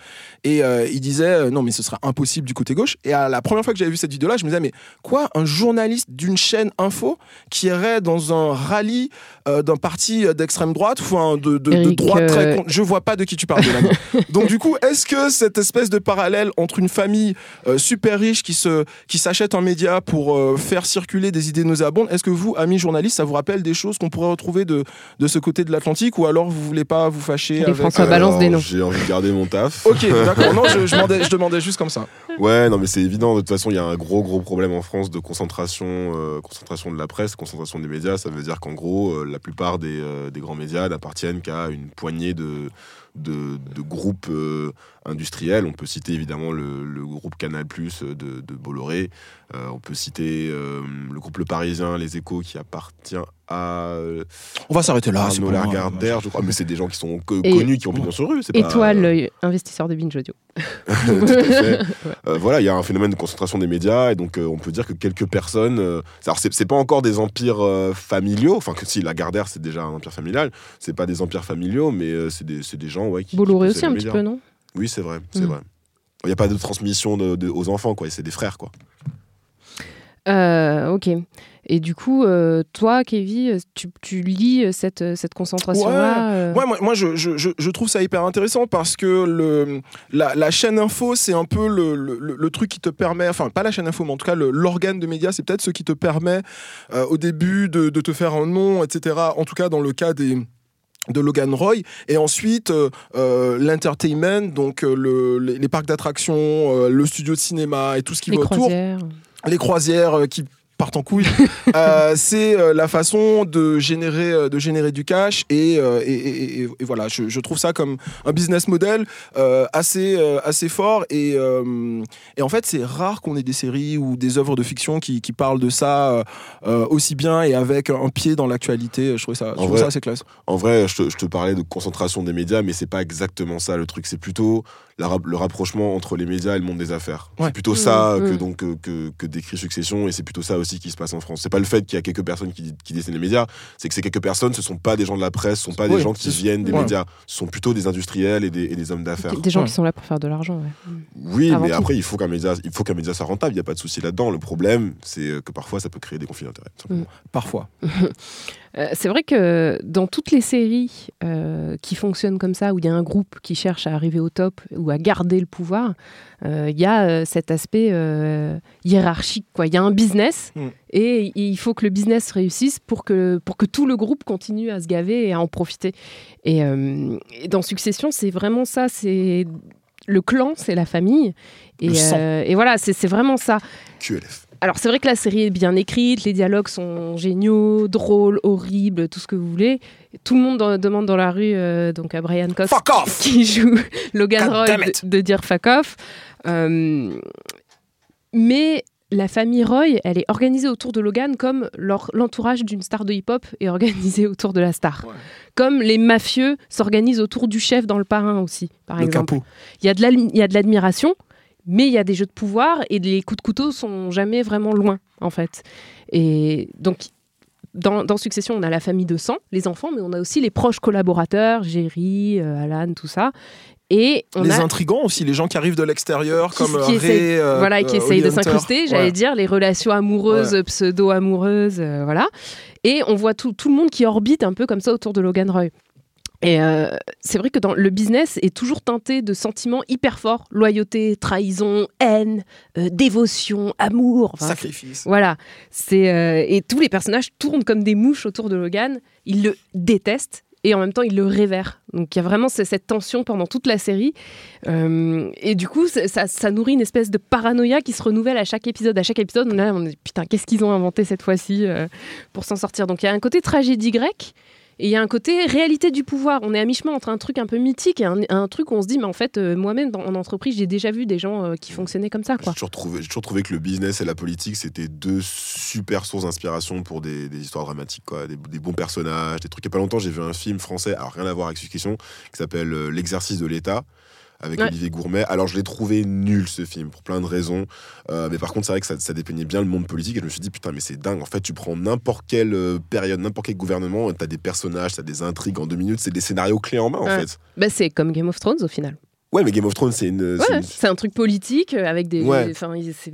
et il disait non mais ce sera impossible du côté gauche et à la première fois que j'avais vu cette vidéo là je me disais mais quoi un journaliste d'une chaîne info qui irait dans un rallye d'un parti d'extrême droite enfin de, de, de droite très con- je vois pas de qui tu parles Mélanie. Donc du coup, est-ce que cette espèce de parallèle entre une famille euh, super riche qui se qui s'achète un média pour euh, faire circuler des idées nauséabondes, est-ce que vous, amis journalistes, ça vous rappelle des choses qu'on pourrait retrouver de, de ce côté de l'Atlantique ou alors vous voulez pas vous fâcher avec François, balance des noms. J'ai envie de garder mon taf. Ok, d'accord. Non, je, je demandais, je demandais juste comme ça. Ouais, non, mais c'est évident. De toute façon, il y a un gros, gros problème en France de concentration, euh, concentration de la presse, concentration des médias. Ça veut dire qu'en gros, euh, la plupart des, euh, des grands médias n'appartiennent qu'à une poignée de, de, groupes euh, industriels. On peut citer évidemment le, le groupe Canal Plus de, de Bolloré. Euh, on peut citer euh, le groupe Le Parisien, Les Échos, qui appartient à On va s'arrêter là. c'est. Lagardère, je crois. Mais c'est des gens qui sont co- Et- connus, qui ont pignon sur rue. pas- euh, investisseur de Binge Audio. Euh, voilà, il y a un phénomène de concentration des médias et donc euh, on peut dire que quelques personnes. euh, alors c'est pas encore des empires euh, familiaux, enfin que si Lagardère c'est déjà un empire familial, c'est pas des empires familiaux, mais euh, c'est des, des gens ouais, qui. Bolloré aussi un petit peu, non? Oui, c'est vrai, c'est Mm. vrai. Il n'y a pas de transmission de- de- aux enfants, quoi. C'est des frères, quoi. Euh, ok. Et du coup, euh, toi, Kevin, tu, tu lis cette, cette concentration-là euh, Ouais, moi, moi je, je- trouve ça hyper intéressant parce que le, la, la chaîne info, c'est un peu le, le- truc qui te permet, enfin pas la chaîne info, mais en tout cas l'organe de médias, c'est peut-être ce qui te permet euh, au début de, de te faire un nom, etc. En tout cas dans le cas des de Logan Roy. Et ensuite euh, euh, l'entertainment donc euh, le- les, les parcs d'attractions le studio de cinéma et tout ce qui les va autour. les croisières qui partent en couille, euh, c'est euh, la façon de générer, euh, de générer du cash et, euh, et, et- et- et voilà, je, je trouve ça comme un business model euh, assez, euh, assez fort et, euh, et en fait c'est rare qu'on ait des séries ou des œuvres de fiction qui, qui parlent de ça aussi bien et avec un pied dans l'actualité, je trouve ça, je trouve vrai, ça assez classe. En vrai, je te, je te parlais de concentration des médias, mais c'est pas exactement ça le truc. C'est plutôt la le rapprochement entre les médias et le monde des affaires. Ouais. C'est plutôt ça Mmh, que, mmh. donc, que, que, que décrit Succession, et c'est plutôt ça aussi qui se passe en France. C'est pas le fait qu'il y a quelques personnes qui, qui dessinent les médias, c'est que ces quelques personnes, ce sont pas des gens de la presse, ce sont pas des gens qui viennent des ouais. médias, ce sont plutôt des industriels et des, et des hommes d'affaires. Des gens Ouais. qui sont là pour faire de l'argent. ouais. Oui, Avant mais tout. après, il faut qu'un média, il faut qu'un média soit rentable. Il n'y a pas de souci là-dedans. Le problème, c'est euh, que parfois, ça peut créer des conflits d'intérêts. simplement. Parfois. Euh, c'est vrai que dans toutes les séries euh, qui fonctionnent comme ça, où il y a un groupe qui cherche à arriver au top ou à garder le pouvoir, euh, il y a cet aspect hiérarchique. Il y a un business Mm. et il faut que le business réussisse pour que, pour que tout le groupe continue à se gaver et à en profiter. Et, et dans Succession, c'est vraiment ça. C'est le clan, c'est la famille. Et, Le sang. et voilà, c'est c'est vraiment ça. QLF. Alors c'est vrai que la série est bien écrite, les dialogues sont géniaux, drôles, horribles, tout ce que vous voulez. Tout le monde demande dans la rue euh, donc à Brian Cox qui joue Logan Roy de, dire fuck off. Euh, mais la famille Roy, elle est organisée autour de Logan comme l'entourage d'une star de hip-hop est organisé autour de la star. Ouais. Comme les mafieux s'organisent autour du chef dans le parrain aussi, par Le exemple. il y a de l'admiration, mais il y a des jeux de pouvoir et les coups de couteau sont jamais vraiment loin, en fait. Et donc, dans, dans Succession, on a la famille de sang, les enfants, mais on a aussi les proches collaborateurs, Jerry, euh, Alan, tout ça. Et on les a intrigants aussi, les gens qui arrivent de l'extérieur, comme qui euh, Ray, euh, voilà, qui euh, essayent de s'incruster, j'allais Ouais. dire, les relations amoureuses, pseudo-amoureuses, voilà. Et on voit tout, tout le monde qui orbite un peu comme ça autour de Logan Roy. Et euh, c'est vrai que dans le business est toujours teinté de sentiments hyper forts loyauté, trahison, haine, euh, dévotion, amour. Enfin, Sacrifice. voilà. C'est euh, et tous les personnages tournent comme des mouches autour de Logan. Ils le détestent et en même temps ils le révèrent. Donc il y a vraiment ce- cette tension pendant toute la série. Euh, et du coup, ça, ça- ça nourrit une espèce de paranoïa qui se renouvelle à chaque épisode. À chaque épisode, on, est là, on est putain, qu'est-ce qu'ils ont inventé cette fois-ci euh, pour s'en sortir? Donc il y a un côté tragédie grecque. Et il y a un côté réalité du pouvoir. On est à mi-chemin entre un truc un peu mythique et un, truc où on se dit, mais en fait, euh, moi-même, en entreprise, j'ai déjà vu des gens euh, qui fonctionnaient comme ça. J'ai toujours, toujours trouvé que le business et la politique, c'était deux super sources d'inspiration pour des, histoires dramatiques, quoi. Des, des bons personnages, des trucs. Il n'y a pas longtemps, j'ai vu un film français, alors rien à voir avec Succession, qui s'appelle euh, L'exercice de l'État avec Ouais. Olivier Gourmet. Alors je l'ai trouvé nul ce film pour plein de raisons, Euh, mais par contre c'est vrai que ça, ça dépeignait bien le monde politique et je me suis dit putain mais c'est dingue. En fait tu prends n'importe quelle euh, période, n'importe quel gouvernement, t'as des personnages, t'as des intrigues en deux minutes, c'est des scénarios clés en main en Ouais. fait. Bah, c'est comme Game of Thrones au final. Ouais mais Game of Thrones c'est une, c'est une- un truc politique euh, avec des. Ouais.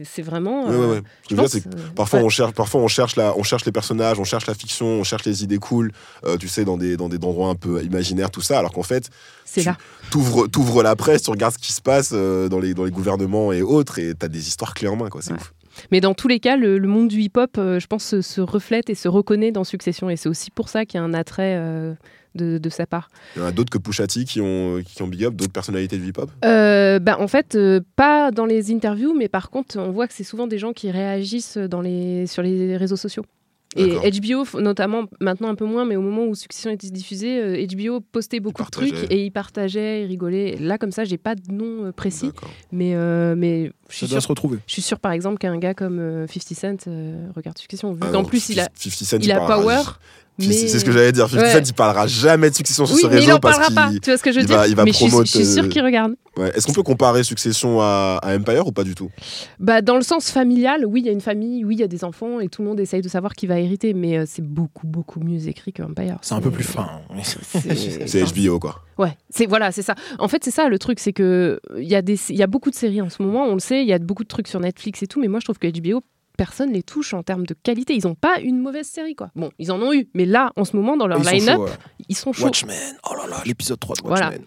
C'est vraiment. Ouais, euh, ouais. Je dire, pense, c'est que euh, Parfois, on cherche, parfois on, cherche la, on cherche les personnages, on cherche la fiction, on cherche les idées cool, euh, tu sais, dans des, dans des endroits un peu imaginaires, tout ça, alors qu'en fait, c'est là. t'ouvres, t'ouvres la presse, tu regardes ce qui se passe dans, les, dans les gouvernements et autres, et t'as des histoires clés en main, quoi, c'est ouf. Mais dans tous les cas, le, le monde du hip-hop, euh, je pense, se, se reflète et se reconnaît dans Succession. Et c'est aussi pour ça qu'il y a un attrait euh, de, de sa part. Il y en a d'autres que Pusha T qui ont, qui ont big up, d'autres personnalités du hip-hop. Euh, bah, en fait, euh, pas dans les interviews, mais par contre, on voit que c'est souvent des gens qui réagissent dans les, sur les réseaux sociaux. Et. HBO, notamment, maintenant un peu moins, mais au moment où Succession était diffusée, euh, HBO postait beaucoup de trucs et ils partageaient, ils rigolaient. Là, comme ça, j'ai pas de nom euh, précis, mais, euh, mais Je suis Ça doit sûre- se retrouver. Je suis sûr, par exemple, qu'un gars comme euh, 50 Cent euh, regarde Succession. Vu Ah qu'en plus, il a, 50 Cent, il a power. Mais... C'est ce que j'allais dire. 50 Ouais. Cent, il parlera jamais de succession sur Oui, ce mais il réseau en parce parlera qu'il pas. Tu vois ce que je veux dire va, il va Mais je suis- promote, je suis sûre euh, qu'il regarde. ouais. Est-ce qu'on peut comparer Succession à, à Empire ou pas du tout? Bah, dans le sens familial, oui, il y a une famille, oui, il y a des enfants et tout le monde essaye de savoir qui va hériter, mais euh, c'est beaucoup, beaucoup mieux écrit que Empire. C'est un peu plus fin. C'est HBO quoi. Ouais, c'est voilà, c'est ça. En fait, c'est ça le truc, c'est que il y a des, il y a beaucoup de séries en ce moment, on le sait, il y a beaucoup de trucs sur Netflix et tout, mais moi je trouve que HBO personne les touche en termes de qualité. Ils n'ont pas une mauvaise série, quoi. Bon, ils en ont eu, mais là, en ce moment, dans leur Ils sont line-up, chauds, ils sont chauds. Watchmen. Oh là là, l'épisode 3 de Voilà. Watchmen.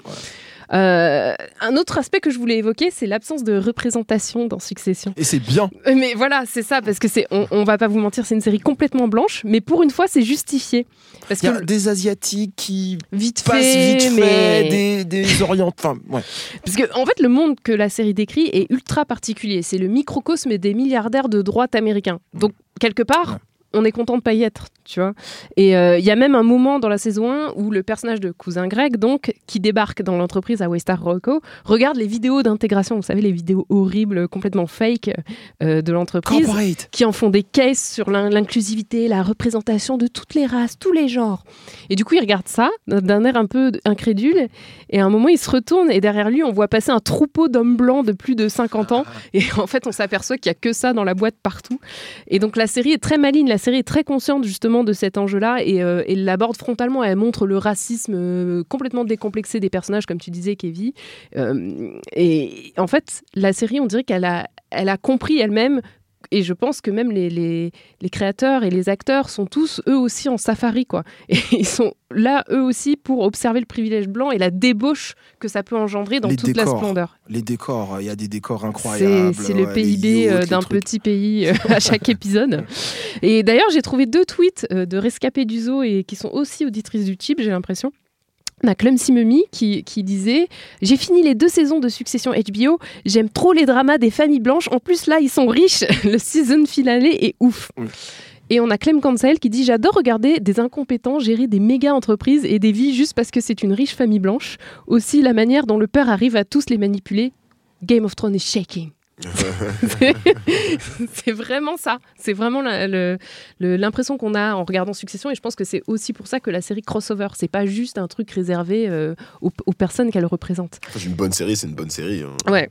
Euh, un autre aspect que je voulais évoquer, c'est l'absence de représentation dans Succession. Et c'est bien. Euh, Mais voilà, c'est ça, parce que c'est, on, on va pas vous mentir, c'est une série complètement blanche, mais pour une fois, c'est justifié. Parce Il y a que des Asiatiques qui vite passent fait, vite mais fait, des, des ouais. Parce que, en fait, le monde que la série décrit est ultra particulier. C'est le microcosme des milliardaires de droite américains. Donc, quelque part, on est content de pas y être, tu vois. Et euh, il y a même un moment dans la saison 1 où le personnage de cousin Greg, donc, qui débarque dans l'entreprise à Westar Rocco, regarde les vidéos d'intégration. Vous savez, les vidéos horribles, complètement fake euh, de l'entreprise, qui en font des caisses sur l'in- l'inclusivité, la représentation de toutes les races, tous les genres. Et du coup, il regarde ça d'un air un peu incrédule. Et à un moment, il se retourne et derrière lui, on voit passer un troupeau d'hommes blancs de plus de 50 ans. Et en fait, on s'aperçoit qu'il y a que ça dans la boîte partout. Et donc, la série est très maligne. La série est très consciente justement de cet enjeu-là et euh, elle l'aborde frontalement. Elle montre le racisme euh, complètement décomplexé des personnages, comme tu disais, Kevin. Euh, et en fait, la série, on dirait qu'elle a, elle a compris elle-même. Et je pense que même les, les, les créateurs et les acteurs sont tous eux aussi en safari quoi. Et ils sont là eux aussi pour observer le privilège blanc et la débauche que ça peut engendrer dans Les toute la splendeur. Les décors, il y a des décors incroyables. c'est le ouais, les PIB euh, d'un petit pays euh, à chaque épisode. Et d'ailleurs, j'ai trouvé deux tweets euh, de rescapés du zoo et qui sont aussi auditrices du type, j'ai l'impression. On a Clem Simemi qui, qui disait J'ai fini les deux saisons de Succession HBO. J'aime trop les dramas des familles blanches. En plus, là, ils sont riches. Le season finale est ouf. Et on a Clem Cancel qui dit J'adore regarder des incompétents gérer des méga entreprises et des vies juste parce que c'est une riche famille blanche. Aussi, la manière dont le père arrive à tous les manipuler. Game of Thrones is shaking. C'est- vraiment ça. C'est vraiment l'impression qu'on a en regardant Succession. Et je pense que c'est aussi pour ça que la série crossover, c'est pas juste un truc réservé euh, aux, aux personnes qu'elle représente. C'est une bonne série, c'est une bonne série. hein. Ouais.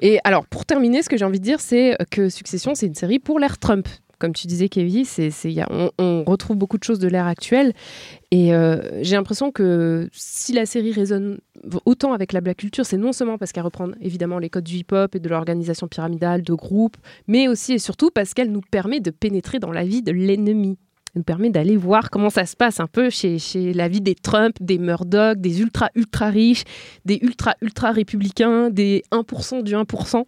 Et alors, pour terminer, ce que j'ai envie de dire, c'est que Succession, c'est une série pour l'ère Trump. Comme tu disais, Kevin, c'est, on, on retrouve beaucoup de choses de l'ère actuelle. Et euh, j'ai l'impression que si la série résonne autant avec la black culture, c'est non seulement parce qu'elle reprend évidemment les codes du hip-hop et de l'organisation pyramidale, de groupe, mais aussi et surtout parce qu'elle nous permet de pénétrer dans la vie de l'ennemi. Nous permet d'aller voir comment ça se passe un peu chez, la vie des Trump, des Murdoch, des ultra ultra riches, des ultra ultra républicains, des 1% du 1%,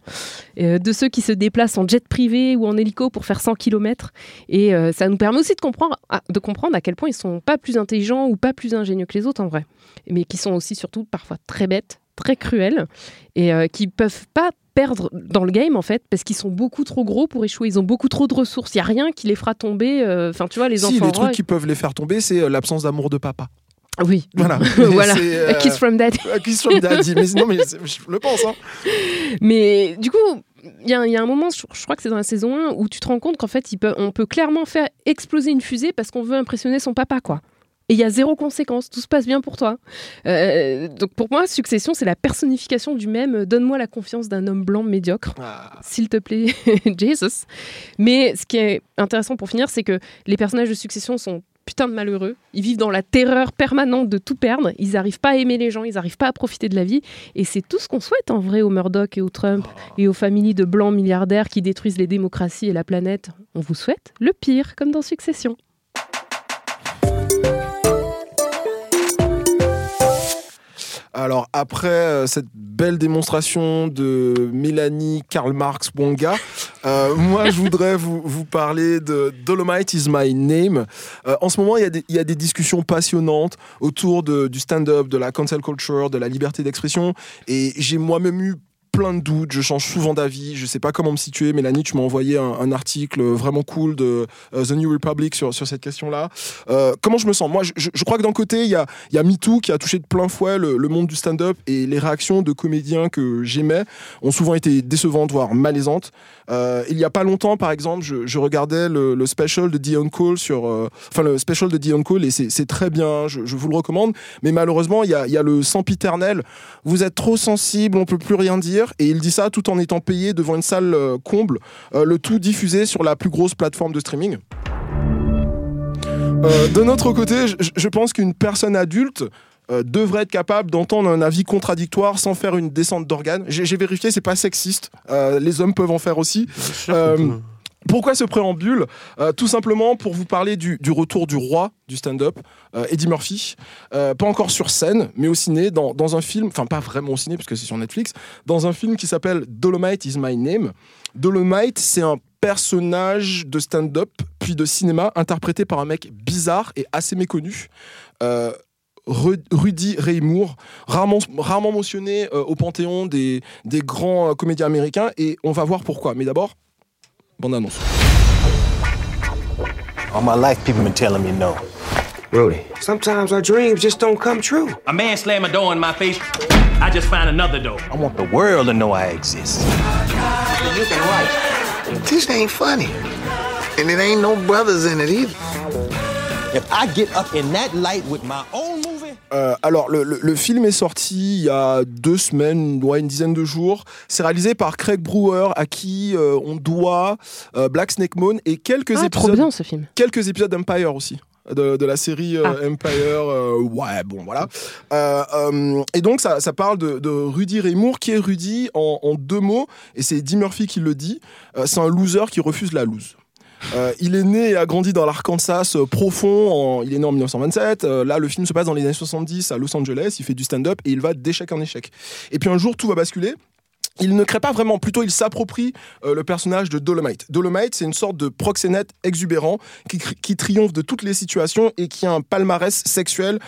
euh, de ceux qui se déplacent en jet privé ou en hélico pour faire 100 km. Et euh, ça nous permet aussi de comprendre, à, de comprendre à quel point ils sont pas plus intelligents ou pas plus ingénieux que les autres en vrai, mais qui sont aussi surtout parfois très bêtes, très cruels et euh, qui peuvent pas perdre dans le game en fait parce qu'ils sont beaucoup trop gros pour échouer ils ont beaucoup trop de ressources il y a rien qui les fera tomber euh, enfin tu vois les si, enfants les trucs qui peuvent les faire tomber, c'est euh, l'absence d'amour de papa. oui Voilà. voilà euh, A kiss from daddy A kiss from daddy. mais non, mais je le pense. Hein. Mais du coup, il y, a- il y a un moment, je, je crois que c'est dans la saison 1, où tu te rends compte qu'en fait, il peut, on peut clairement faire exploser une fusée parce qu'on veut impressionner son papa, quoi. Et il y a zéro conséquence, tout se passe bien pour toi. Euh, donc pour moi, Succession, c'est la personnification du même euh, donne-moi la confiance d'un homme blanc médiocre, s'il te plaît, Jesus. Mais ce qui est intéressant pour finir, c'est que les personnages de Succession sont putain de malheureux. Ils vivent dans la terreur permanente de tout perdre. Ils n'arrivent pas à aimer les gens, ils n'arrivent pas à profiter de la vie. Et c'est tout ce qu'on souhaite en vrai aux Murdoch et aux Trump et aux familles de blancs milliardaires qui détruisent les démocraties et la planète. On vous souhaite le pire, comme dans Succession. Alors après euh, cette belle démonstration de Mélanie, Karl Marx, Wonga, euh, moi je voudrais vous, parler de Dolomite is my name. Euh, en ce moment, il y, a des- discussions passionnantes autour du stand-up, de la cancel culture, de la liberté d'expression. Et j'ai moi-même eu plein de doutes, je change souvent d'avis, je sais pas comment me situer. Mélanie, tu m'as envoyé un, article vraiment cool de euh, The New Republic sur, sur cette question-là. Euh, comment je me sens? Moi, je, crois que d'un côté, il y a, y a MeToo qui a touché de plein fouet le, le monde du stand-up et les réactions de comédiens que j'aimais ont souvent été décevantes, voire malaisantes. Euh, il y a pas longtemps, par exemple, je, regardais le, le special de Dion Cole sur, le special de Dion Cole et c'est très bien. Je, je vous le recommande. Mais malheureusement, il y a, y a le sempiternel. Vous êtes trop sensible, on peut plus rien dire. Et il dit ça tout en étant payé devant une salle euh, comble. Euh, le tout diffusé sur la plus grosse plateforme de streaming. Euh, de notre côté, je, je pense qu'une personne adulte euh, devrait être capable d'entendre un avis contradictoire sans faire une descente d'organes. J'ai vérifié, c'est pas sexiste. Euh, les hommes peuvent en faire aussi. Pourquoi ce préambule? Tout simplement pour vous parler du, du retour du roi du stand-up, Eddie Murphy. Euh, pas encore sur scène, mais au ciné, dans, dans un film, enfin pas vraiment au ciné, parce que c'est sur Netflix, dans un film qui s'appelle Dolomite is my name. Dolomite, c'est un personnage de stand-up, puis de cinéma, interprété par un mec bizarre et assez méconnu. Euh, Ru- Rudy Ray Moore, rarement, rarement mentionné euh, au panthéon des, des grands euh, comédiens américains, et on va voir pourquoi. Mais d'abord, bande annonce. All life, people been telling me no. Rudy, sometimes our dreams just don't come true. A man slammed a door in my face. I just found another door. I want the world to know I exist. You can write. This ain't funny. And it ain't no brothers in it either. If I get up in that light with my own movie, Euh, alors, le, le- le film est sorti il y a deux semaines, ouais, une dizaine de jours. C'est réalisé par Craig Brewer, à qui euh, on doit euh, Black Snake Moan et quelques Ah, trop épisodes. bien ce film. Quelques épisodes d'Empire aussi. De, de la série euh, Ah. Empire, euh, ouais, bon, voilà. Euh, et donc, ça, ça parle de, de Rudy Ray Moore, qui est Rudy en, en deux mots, et c'est Eddie Murphy qui le dit. C'est un loser qui refuse la loose. Euh, il est né et a grandi dans l'Arkansas euh, profond. en- il est né en 1927. Euh, là, le film se passe dans les années 70 à Los Angeles. Il fait du stand-up et il va d'échec en échec. Et puis un jour, tout va basculer. Il ne crée pas vraiment, plutôt il s'approprie euh, le personnage de Dolomite. Dolomite, c'est une sorte de proxénète exubérant qui, qui triomphe de toutes les situations et qui a un palmarès sexuel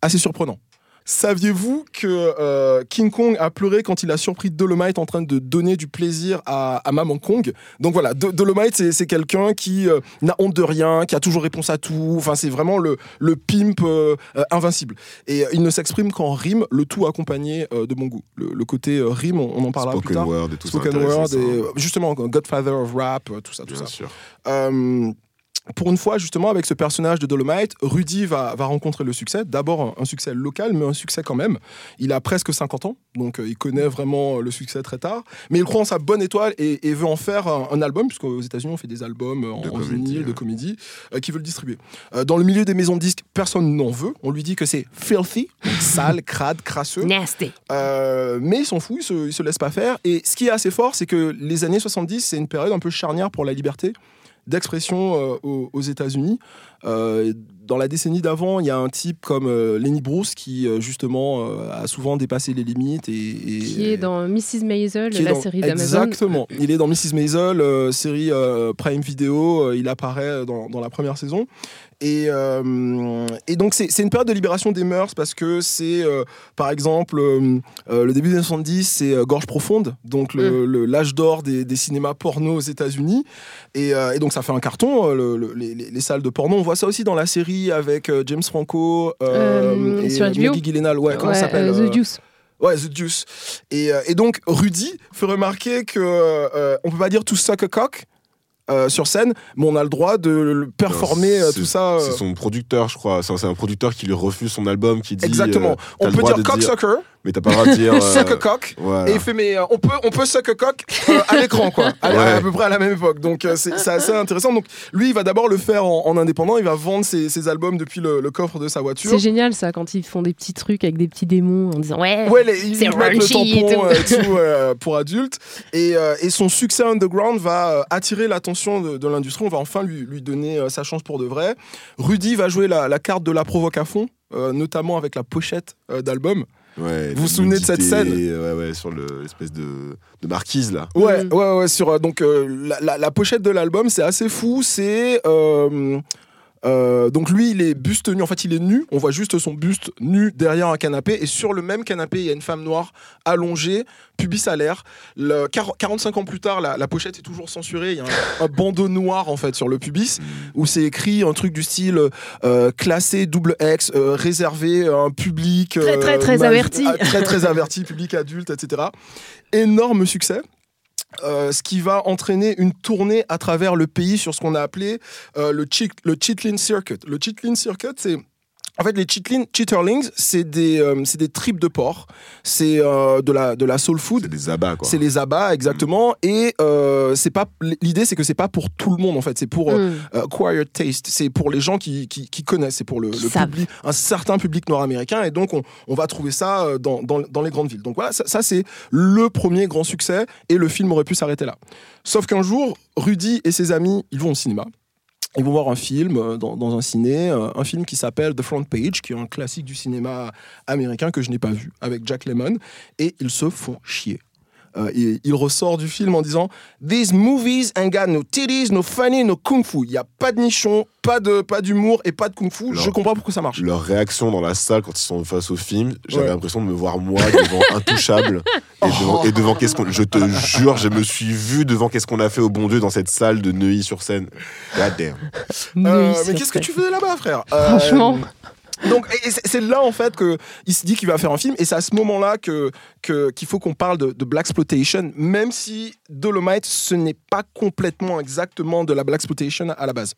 assez surprenant. Saviez-vous que euh, King Kong a pleuré quand il a surpris Dolomite en train de donner du plaisir à, à Maman Kong? Donc voilà, Do- Dolomite, c'est- quelqu'un qui euh, n'a honte de rien, qui a toujours réponse à tout. Enfin, c'est vraiment le, le pimp euh, invincible. Et il ne s'exprime qu'en rime, le tout accompagné de bon goût. Le, le côté rime, on, on en parlera plus Spoken tard. word et tout ça, Spoken word et euh, justement Godfather of rap, tout ça, tout Bien ça. sûr. Euh, pour une fois, justement, avec ce personnage de Dolomite, Rudy va, va rencontrer le succès. D'abord un, un succès local, mais un succès quand même. Il a presque 50 ans, donc euh, il connaît vraiment le succès très tard. Mais il croit en sa bonne étoile et, et veut en faire un, un album, puisqu'aux États-Unis, on fait des albums euh, en, De en comédie, vinyle, de ouais. comédie, euh, qui veut le distribuer. Euh, dans le milieu des maisons de disques, personne n'en veut. On lui dit que c'est filthy, sale, crade, crasseux. Nasty. Euh, mais il s'en fout, il se, il se laisse pas faire. Et ce qui est assez fort, c'est que les années 70, c'est une période un peu charnière pour la liberté d'expression euh, aux, aux États-Unis. Euh, dans la décennie d'avant, il y a un type comme euh, Lenny Bruce qui justement a souvent dépassé les limites et, et- Qui est dans Mrs. Maisel, la dans- série d'Amazon. Exactement. Il est dans Mrs. Maisel, série Prime Video. il apparaît dans, dans la première saison. Et, euh, et donc, c'est une période de libération des mœurs parce que c'est, euh, par exemple, euh, le début des années 70, c'est Gorge Profonde, donc le- l'âge d'or des, des cinémas porno aux États-Unis. Et, et donc, ça fait un carton, le- le- les, les- les salles de porno. On voit ça aussi dans la série avec James Franco et sur HBO? Maggie Gyllenhaal. Ouais, comment Ouais, ça s'appelle The Deuce. Ouais, The Deuce. Et, et donc, Rudy fait remarquer que euh, on peut pas dire tout suck a cock euh, sur scène, mais on a le droit de le performer Non, euh, tout ça. euh, C'est son producteur, je crois. C'est un producteur qui lui refuse son album, qui dit. Exactement. on peut dire cocksucker. Mais t'as pas le droit de dire. euh, suck a cock. voilà. Et il fait, mais euh, on peut, on peut suck a cock euh, à l'écran, quoi. À, Ouais. à peu près à la même époque. Donc, euh, c'est c'est assez intéressant. Donc, lui, il va d'abord le faire en, en indépendant. Il va vendre ses, ses albums depuis le, le coffre de sa voiture. C'est génial ça quand ils font des petits trucs avec des petits démons en disant ouais, Ouais, les, ils c'est mettent le raunchy et tampon tout. euh, tout, euh, pour adultes. Et, euh, et son succès underground va euh, attirer l'attention de, de l'industrie. On va enfin lui, lui donner euh, sa chance pour de vrai. Rudy va jouer la, la carte de la provoque à fond, euh, notamment avec la pochette euh, d'album. Ouais, Vous vous souvenez de cette scène Ouais, ouais, sur le- l'espèce de, de marquise là. Ouais, ouais, ouais. Sur, euh, donc, euh, la, la- la pochette de l'album, c'est assez fou. C'est. Euh, donc lui, il est buste nu. En fait, il est nu. On voit juste son buste nu derrière un canapé. Et sur le même canapé, il y a une femme noire allongée, pubis à l'air. Le- quar- 45 ans plus tard, la, la pochette est toujours censurée. Il y a un, un bandeau noir en fait sur le pubis où c'est écrit un truc du style euh, classé double X, euh, réservé à un public Très, très, très averti. ah, très très averti, public adulte, etc. Énorme succès. Euh, ce qui va entraîner une tournée à travers le pays sur ce qu'on a appelé euh, le, le Chitlin Circuit. Le Chitlin Circuit, c'est en fait, les chitlin, chitterlings, c'est des, euh, c'est des tripes de porc. C'est euh, de, la, de la soul food. C'est des abats, quoi. C'est les abats, exactement. Et euh, c'est pas, l'idée, c'est que c'est pas pour tout le monde, en fait. C'est pour euh, Mm. acquired taste. C'est pour les gens qui, qui, qui connaissent. C'est pour le, public, un certain public nord-américain. Et donc, on, on va trouver ça dans, dans, dans les grandes villes. Donc voilà, ça, ça, c'est le premier grand succès. Et le film aurait pu s'arrêter là. Sauf qu'un jour, Rudy et ses amis, ils vont au cinéma. Ils vont voir un film euh, dans, un ciné, euh, un film qui s'appelle The Front Page, qui est un classique du cinéma américain que je n'ai pas vu, avec Jack Lemmon, et ils se font chier. Euh, il ressort du film en disant These movies ain't got no titties, no funny, no kung fu. Il n'y a pas de nichon, pas de pas d'humour et pas de kung fu. Je comprends pourquoi ça marche. Leur réaction dans la salle quand ils sont face au film, j'avais Ouais. l'impression de me voir moi devant Intouchable et devant, et devant qu'est-ce qu'on. Je te jure, je me suis vu devant qu'est-ce qu'on a fait au bon Dieu dans cette salle de Neuilly-sur-Seine. God damn. Euh, mais qu'est-ce que tu faisais là-bas, frère? Euh, Franchement. Donc, c'est là en fait que il se dit qu'il va faire un film, et c'est à ce moment-là que que- qu'il faut qu'on parle de, de black exploitation, même si Dolomite ce n'est pas complètement exactement de la black exploitation à la base.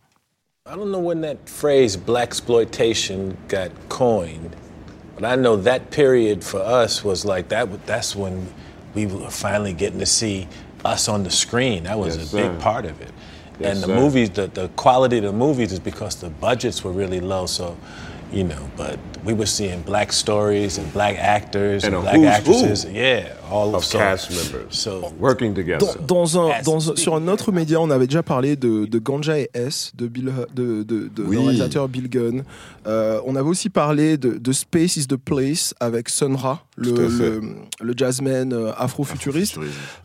I don't know when that phrase black exploitation got coined, but I know that period for us was like that. That's when we were finally getting to see us on the screen. That was Yes, a big sir. part of it. Yes, and the sir. movies, the, the quality of the movies is because the budgets were really low. So, you know, but we were seeing black stories and black actors and, And black actresses. Yeah, all of so- cast members So working together. Dans, dans un, dans un- sur un autre média, on avait déjà parlé de, de Ganja et S, de, Bill, de, de, de, Oui. réalisateur Bill Gunn. Euh, on avait aussi parlé de, de Space is the Place avec Sun Ra, le, le, le jazzman euh, afro-futuriste.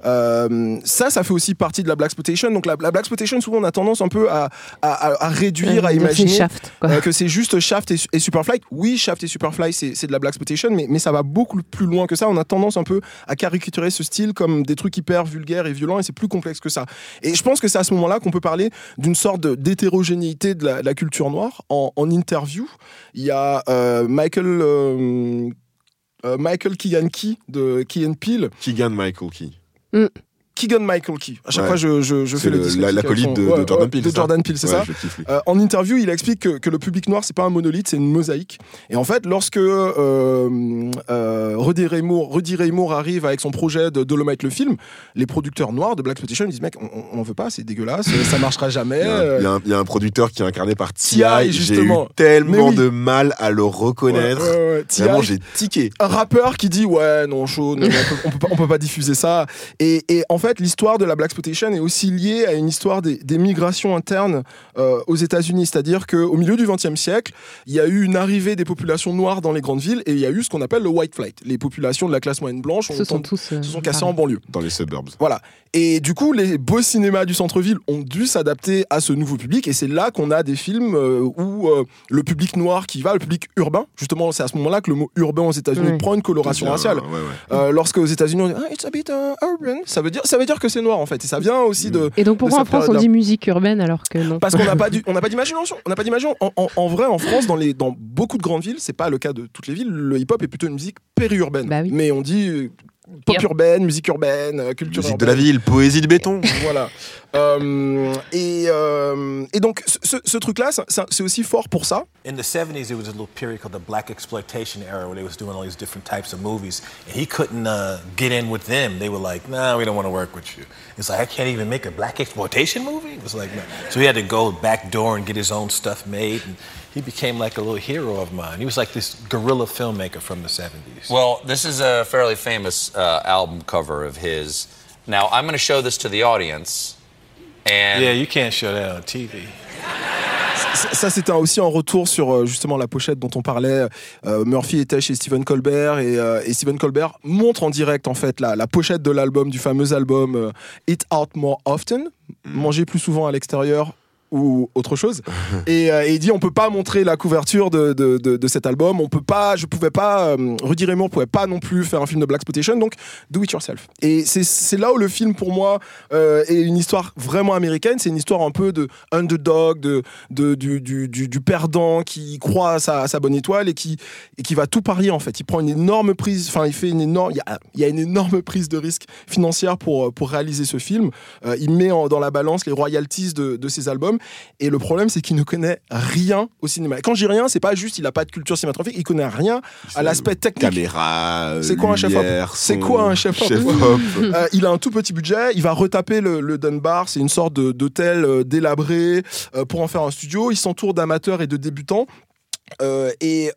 Euh, ça, ça fait aussi partie de la Black Exploitation. Donc la, la Black Exploitation, souvent, on a tendance un peu à, à, réduire, à imaginer Shaft, euh, que c'est juste Shaft et, et Superfly. Oui, Shaft et Superfly, c'est c'est de la Black Exploitation, mais, mais ça va beaucoup plus loin que ça. On a tendance un peu à caricaturer ce style comme des trucs hyper vulgaires et violents, et c'est plus complexe que ça. Et je pense que c'est à ce moment-là qu'on peut parler d'une sorte d'hétérogénéité de, la, de la culture noire. En, en interview, il y a euh, Michael... euh, euh, Michael Keegan Key de Key and Peele. Keegan Michael Key. Keegan Michael Key. À chaque Ouais. fois, je, je, fais le, le- la- son- de- Jordan Peele, De Jordan Peele, c'est ça. Euh, en interview, il explique que, que le public noir, c'est pas un monolithe, c'est une mosaïque. Et en fait, lorsque euh, euh, Rudy, Raymour, Rudy Raymour arrive avec son projet de Dolomite le film, les producteurs noirs de Black Exploitation disent mec, on, on veut pas, c'est dégueulasse, ça marchera jamais. Il y, a un, y a un producteur qui est incarné par T.I. J'ai eu tellement oui. de mal à le reconnaître. Ouais. Vraiment, j'ai tiqué. un rappeur qui dit ouais non chaud on, peut, on peut pas, on peut pas diffuser ça et, et en fait l'histoire de la black exploitation est aussi liée à une histoire des, des migrations internes euh, aux États-Unis c'est-à-dire qu'au milieu du XXe siècle il y a eu une arrivée des populations noires dans les grandes villes et il y a eu ce qu'on appelle le white flight les populations de la classe moyenne blanche Se ont- sont tous, euh, se sont cassées en banlieue Dans les suburbs. voilà. Et du coup, les beaux cinémas du centre-ville ont dû s'adapter à ce nouveau public. Et c'est là qu'on a des films euh, où euh, le public noir qui va, le public urbain, justement, c'est à ce moment-là que le mot urbain aux États-Unis prend une coloration raciale. ouais, ouais. Euh, lorsque aux États-Unis on dit ah, it's a bit uh, urban, ça veut dire ça veut dire que c'est noir en fait. Et ça vient aussi de. Et donc pourquoi en France on dit musique urbaine alors que non Parce qu'on n'a pas, du- on n'a pas d'imagination. On n'a pas d'imagination. En, en- en vrai, en France, dans, les, dans beaucoup de grandes villes, c'est pas le cas de toutes les villes. Le hip-hop est plutôt une musique périurbaine. Bah oui. Mais on dit pop Pire. urbaine, musique urbaine, euh, culture Musique de urbaine. la ville, poésie de béton. voilà. Euh, et, euh, et donc, ce, ce- truc-là, c'est aussi fort pour ça. In the 70s, there was a little period called the black exploitation era where they was doing all these different types of movies. And he couldn't uh, get in with them. They were like, nah, we don't want to work with you. It's like, I can't even make a black exploitation movie? It was like, no. So he had to go back door and get his own stuff made. And he became like a little hero of mine. He was like this guerrilla filmmaker from the 70s. Well, this is a fairly famous uh, album cover of his. Now, I'm going to show this to the audience. And yeah, you can't show that on TV. Ça, ça, c'était aussi un retour sur euh, justement la pochette dont on parlait. Euh, Murphy était chez Stephen Colbert et, euh, et Stephen Colbert montre en direct en fait la, la pochette de l'album, du fameux album euh, Eat Out More Often, manger plus souvent à l'extérieur, ou autre chose. et, euh, et il dit on peut pas montrer la couverture de, de, de- de cet album, on peut pas, je pouvais pas, euh, Rudy Raymond pouvait pas non plus faire un film de Black Exploitation, donc do it yourself. Et c'est- là où le film pour moi euh, est une histoire vraiment américaine, c'est une histoire un peu de underdog, de, de du, du, du, du perdant qui croit à sa, à sa bonne étoile et qui, et qui va tout parier en fait. Il prend une énorme prise, enfin il fait une énorme, il y a, y a une énorme prise de risque financière pour, pour réaliser ce film. Euh, il met en- dans la balance les royalties de, de ses albums. Et le problème, c'est qu'il ne connaît rien au cinéma. Et quand je dis rien, c'est pas juste il a pas de culture cinématographique, il connaît rien à l'aspect technique. Caméra, C'est quoi un chef-op C'est quoi un chef-op. Euh, Il a un tout petit budget, il va retaper le, le Dunbar, c'est une sorte d'hôtel euh, délabré euh, pour en faire un studio. Il s'entoure d'amateurs et de débutants. Euh, et,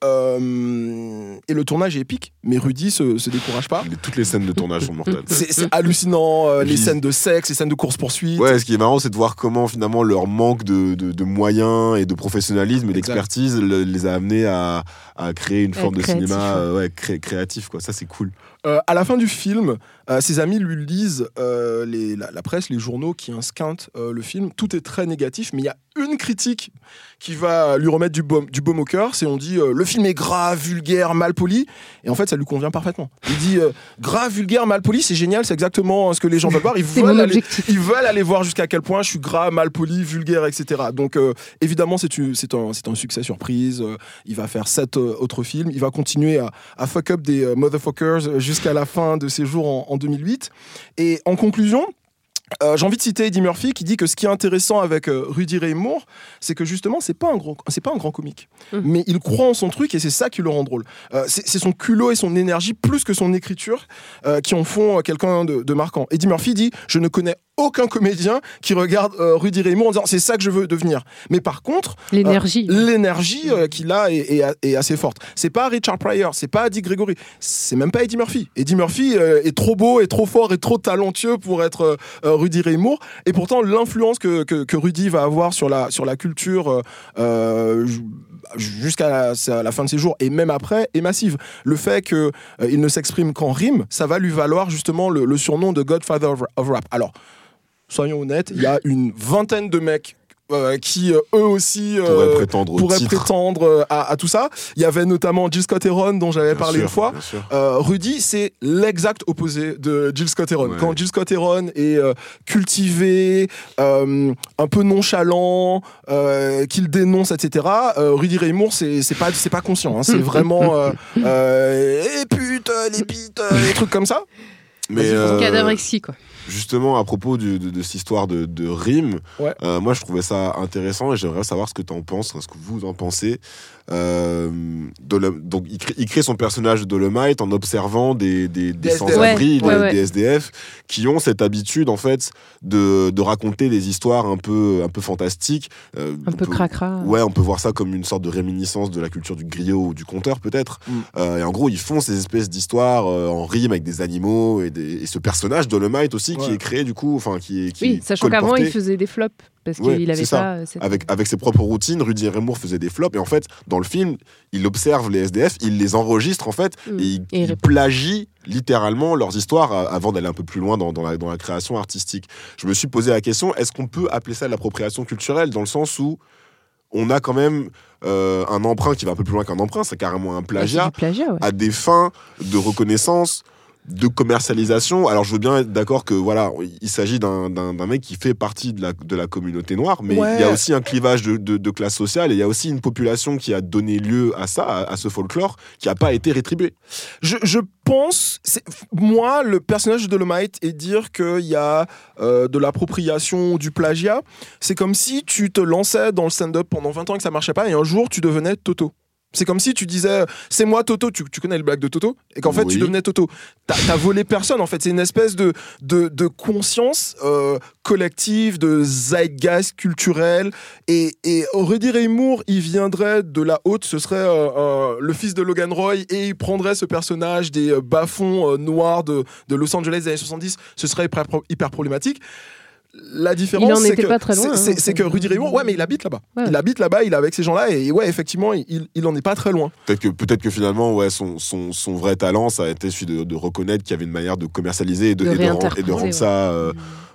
euh, et le tournage est épique, mais Rudy se, se décourage pas. Toutes les scènes de tournage sont mortelles. C'est hallucinant, euh, les scènes de sexe, les scènes de course-poursuite. Ouais, ce qui est marrant, c'est de voir comment finalement leur manque de, de- de moyens et de professionnalisme et d'expertise le- les a amenés à, à créer une forme de cinéma euh, créatif. Quoi. Ça, c'est cool. Euh, à la fin du film, euh, ses amis lui lisent les, la, presse, les journaux qui insquintent le film. Tout est très négatif, mais il y a une critique qui va lui remettre du baume, du baume au cœur, c'est on dit le film est gras, vulgaire, mal poli, et en fait ça lui convient parfaitement. Il dit gras, vulgaire, mal poli, c'est génial, c'est exactement hein, ce que les gens veulent voir. Ils, veulent aller, ils veulent aller voir jusqu'à quel point je suis gras, mal poli, vulgaire, etc. Donc évidemment c'est un, un succès surprise. il va faire 7 euh, autre film. Il va continuer à, fuck up des euh, motherfuckers jusqu'à la fin de ses jours en, 2008. Et en conclusion, euh, j'ai envie de citer Eddie Murphy qui dit que ce qui est intéressant avec Rudy Ray Moore, c'est que justement, c'est pas un gros, c'est pas un grand comique, mmh. mais il croit en son truc et c'est ça qui le rend drôle. C'est son culot et son énergie plus que son écriture qui en font quelqu'un de, de, marquant. Eddie Murphy dit :« Je ne connais aucun comédien qui regarde euh, Rudy Ray Moore en disant c'est ça que je veux devenir. Mais par contre euh, L'énergie. l'énergie euh, qu'il a est, est- est assez forte. C'est pas Richard Pryor, c'est pas Dick Gregory, c'est même pas Eddie Murphy. Eddie Murphy est trop beau, est trop fort, est trop talentueux pour être Rudy Ray Moore. Et pourtant, l'influence que, que, que Rudy va avoir sur la, sur la culture ju- jusqu'à la, fin de ses jours et même après est massive. Le fait qu'il ne s'exprime qu'en rime, ça va lui valoir justement le, le surnom de Godfather of- of Rap. Alors, soyons honnêtes, il y a une vingtaine de mecs euh, qui euh, eux aussi euh, Pourraient prétendre pourraient euh, à, à tout ça. Il y avait notamment Jill Scott Heron dont j'avais parlé sûr, une fois. Euh, Rudy, c'est l'exact opposé de Jill Scott Heron. Ouais. Quand Jill Scott Heron est euh, cultivé, euh, un peu nonchalant, euh, qu'il dénonce, etc. euh, Rudy Ray Moore, c'est pas c'est pas conscient. hein. c'est vraiment euh, euh, et pute, les bites, des trucs comme ça. Mais euh, Cadavrexie, quoi. Justement, à propos du- de, de cette histoire de, de rime, Ouais. euh, moi je trouvais ça intéressant et j'aimerais savoir ce que tu en penses, ce que vous en pensez. Euh, donc, il crée, il crée son personnage de Dolomite en observant des, des, des Des SDF. sans-abri, Ouais, des, ouais, ouais. des SDF, qui ont cette habitude en fait de, de raconter des histoires un peu, un peu fantastiques. Euh, Un peu peut- cracra. Ouais, on peut voir ça comme une sorte de réminiscence de la culture du griot ou du conteur peut-être. Mm. Euh, et en gros, ils font ces espèces d'histoires euh, en rime avec des animaux et, des- et ce personnage Dolomite aussi qui est créé du coup, enfin qui est qui Oui, est sachant qu'avant, il faisait des flops. Parce Ouais, qu'il avait ça. pas. euh, Avec, avec ses propres routines, Rudy Ray Moore faisait des flops et en fait, dans le film, il observe les SDF, il les enregistre en fait Mm. et il, Et il il répond. plagie littéralement leurs histoires avant d'aller un peu plus loin dans, dans la, dans la création artistique. Je me suis posé la question, est-ce qu'on peut appeler ça de l'appropriation culturelle dans le sens où on a quand même euh, un emprunt qui va un peu plus loin qu'un emprunt, c'est carrément un Ah, c'est plagiat plagiat, ouais. à des fins de reconnaissance, de commercialisation. Alors je veux bien être d'accord que voilà, il s'agit d'un d'un- d'un mec qui fait partie de la, de la communauté noire, mais Ouais. il y a aussi un clivage de, de- de classe sociale et il y a aussi une population qui a donné lieu à ça, à, à ce folklore, qui n'a pas été rétribué. Je, je pense, c'est- moi, le personnage de Dolomite et dire qu'il y a euh, de l'appropriation, du plagiat, c'est comme si tu te lançais dans le stand-up pendant 20 ans et que ça marchait pas et un jour tu devenais Toto. C'est comme si tu disais c'est moi Toto, tu, tu connais le blague de Toto et qu'en fait tu devenais Toto. T'as as volé personne en fait, c'est une espèce de, de, de conscience euh, collective, de zeitgeist culturel. Et, et Rudy Ray Moore, il viendrait de la haute, ce serait euh, euh, le fils de Logan Roy et il prendrait ce personnage des euh, bas-fonds noirs de, de Los Angeles des années 70, ce serait hyper problématique. La différence, c'est que, c'est- hein, c'est que Rudy Ray Moore, ouais, mais il habite là-bas. Ouais. Il habite là-bas, il est avec ces gens-là, et ouais, effectivement, il, il en est pas très loin. Peut-être que, peut que finalement, ouais, son, son, son vrai talent, ça a été celui de, de reconnaître qu'il y avait une manière de commercialiser et de, De et de rendre, et de réinterpréter, rendre ouais. ça euh,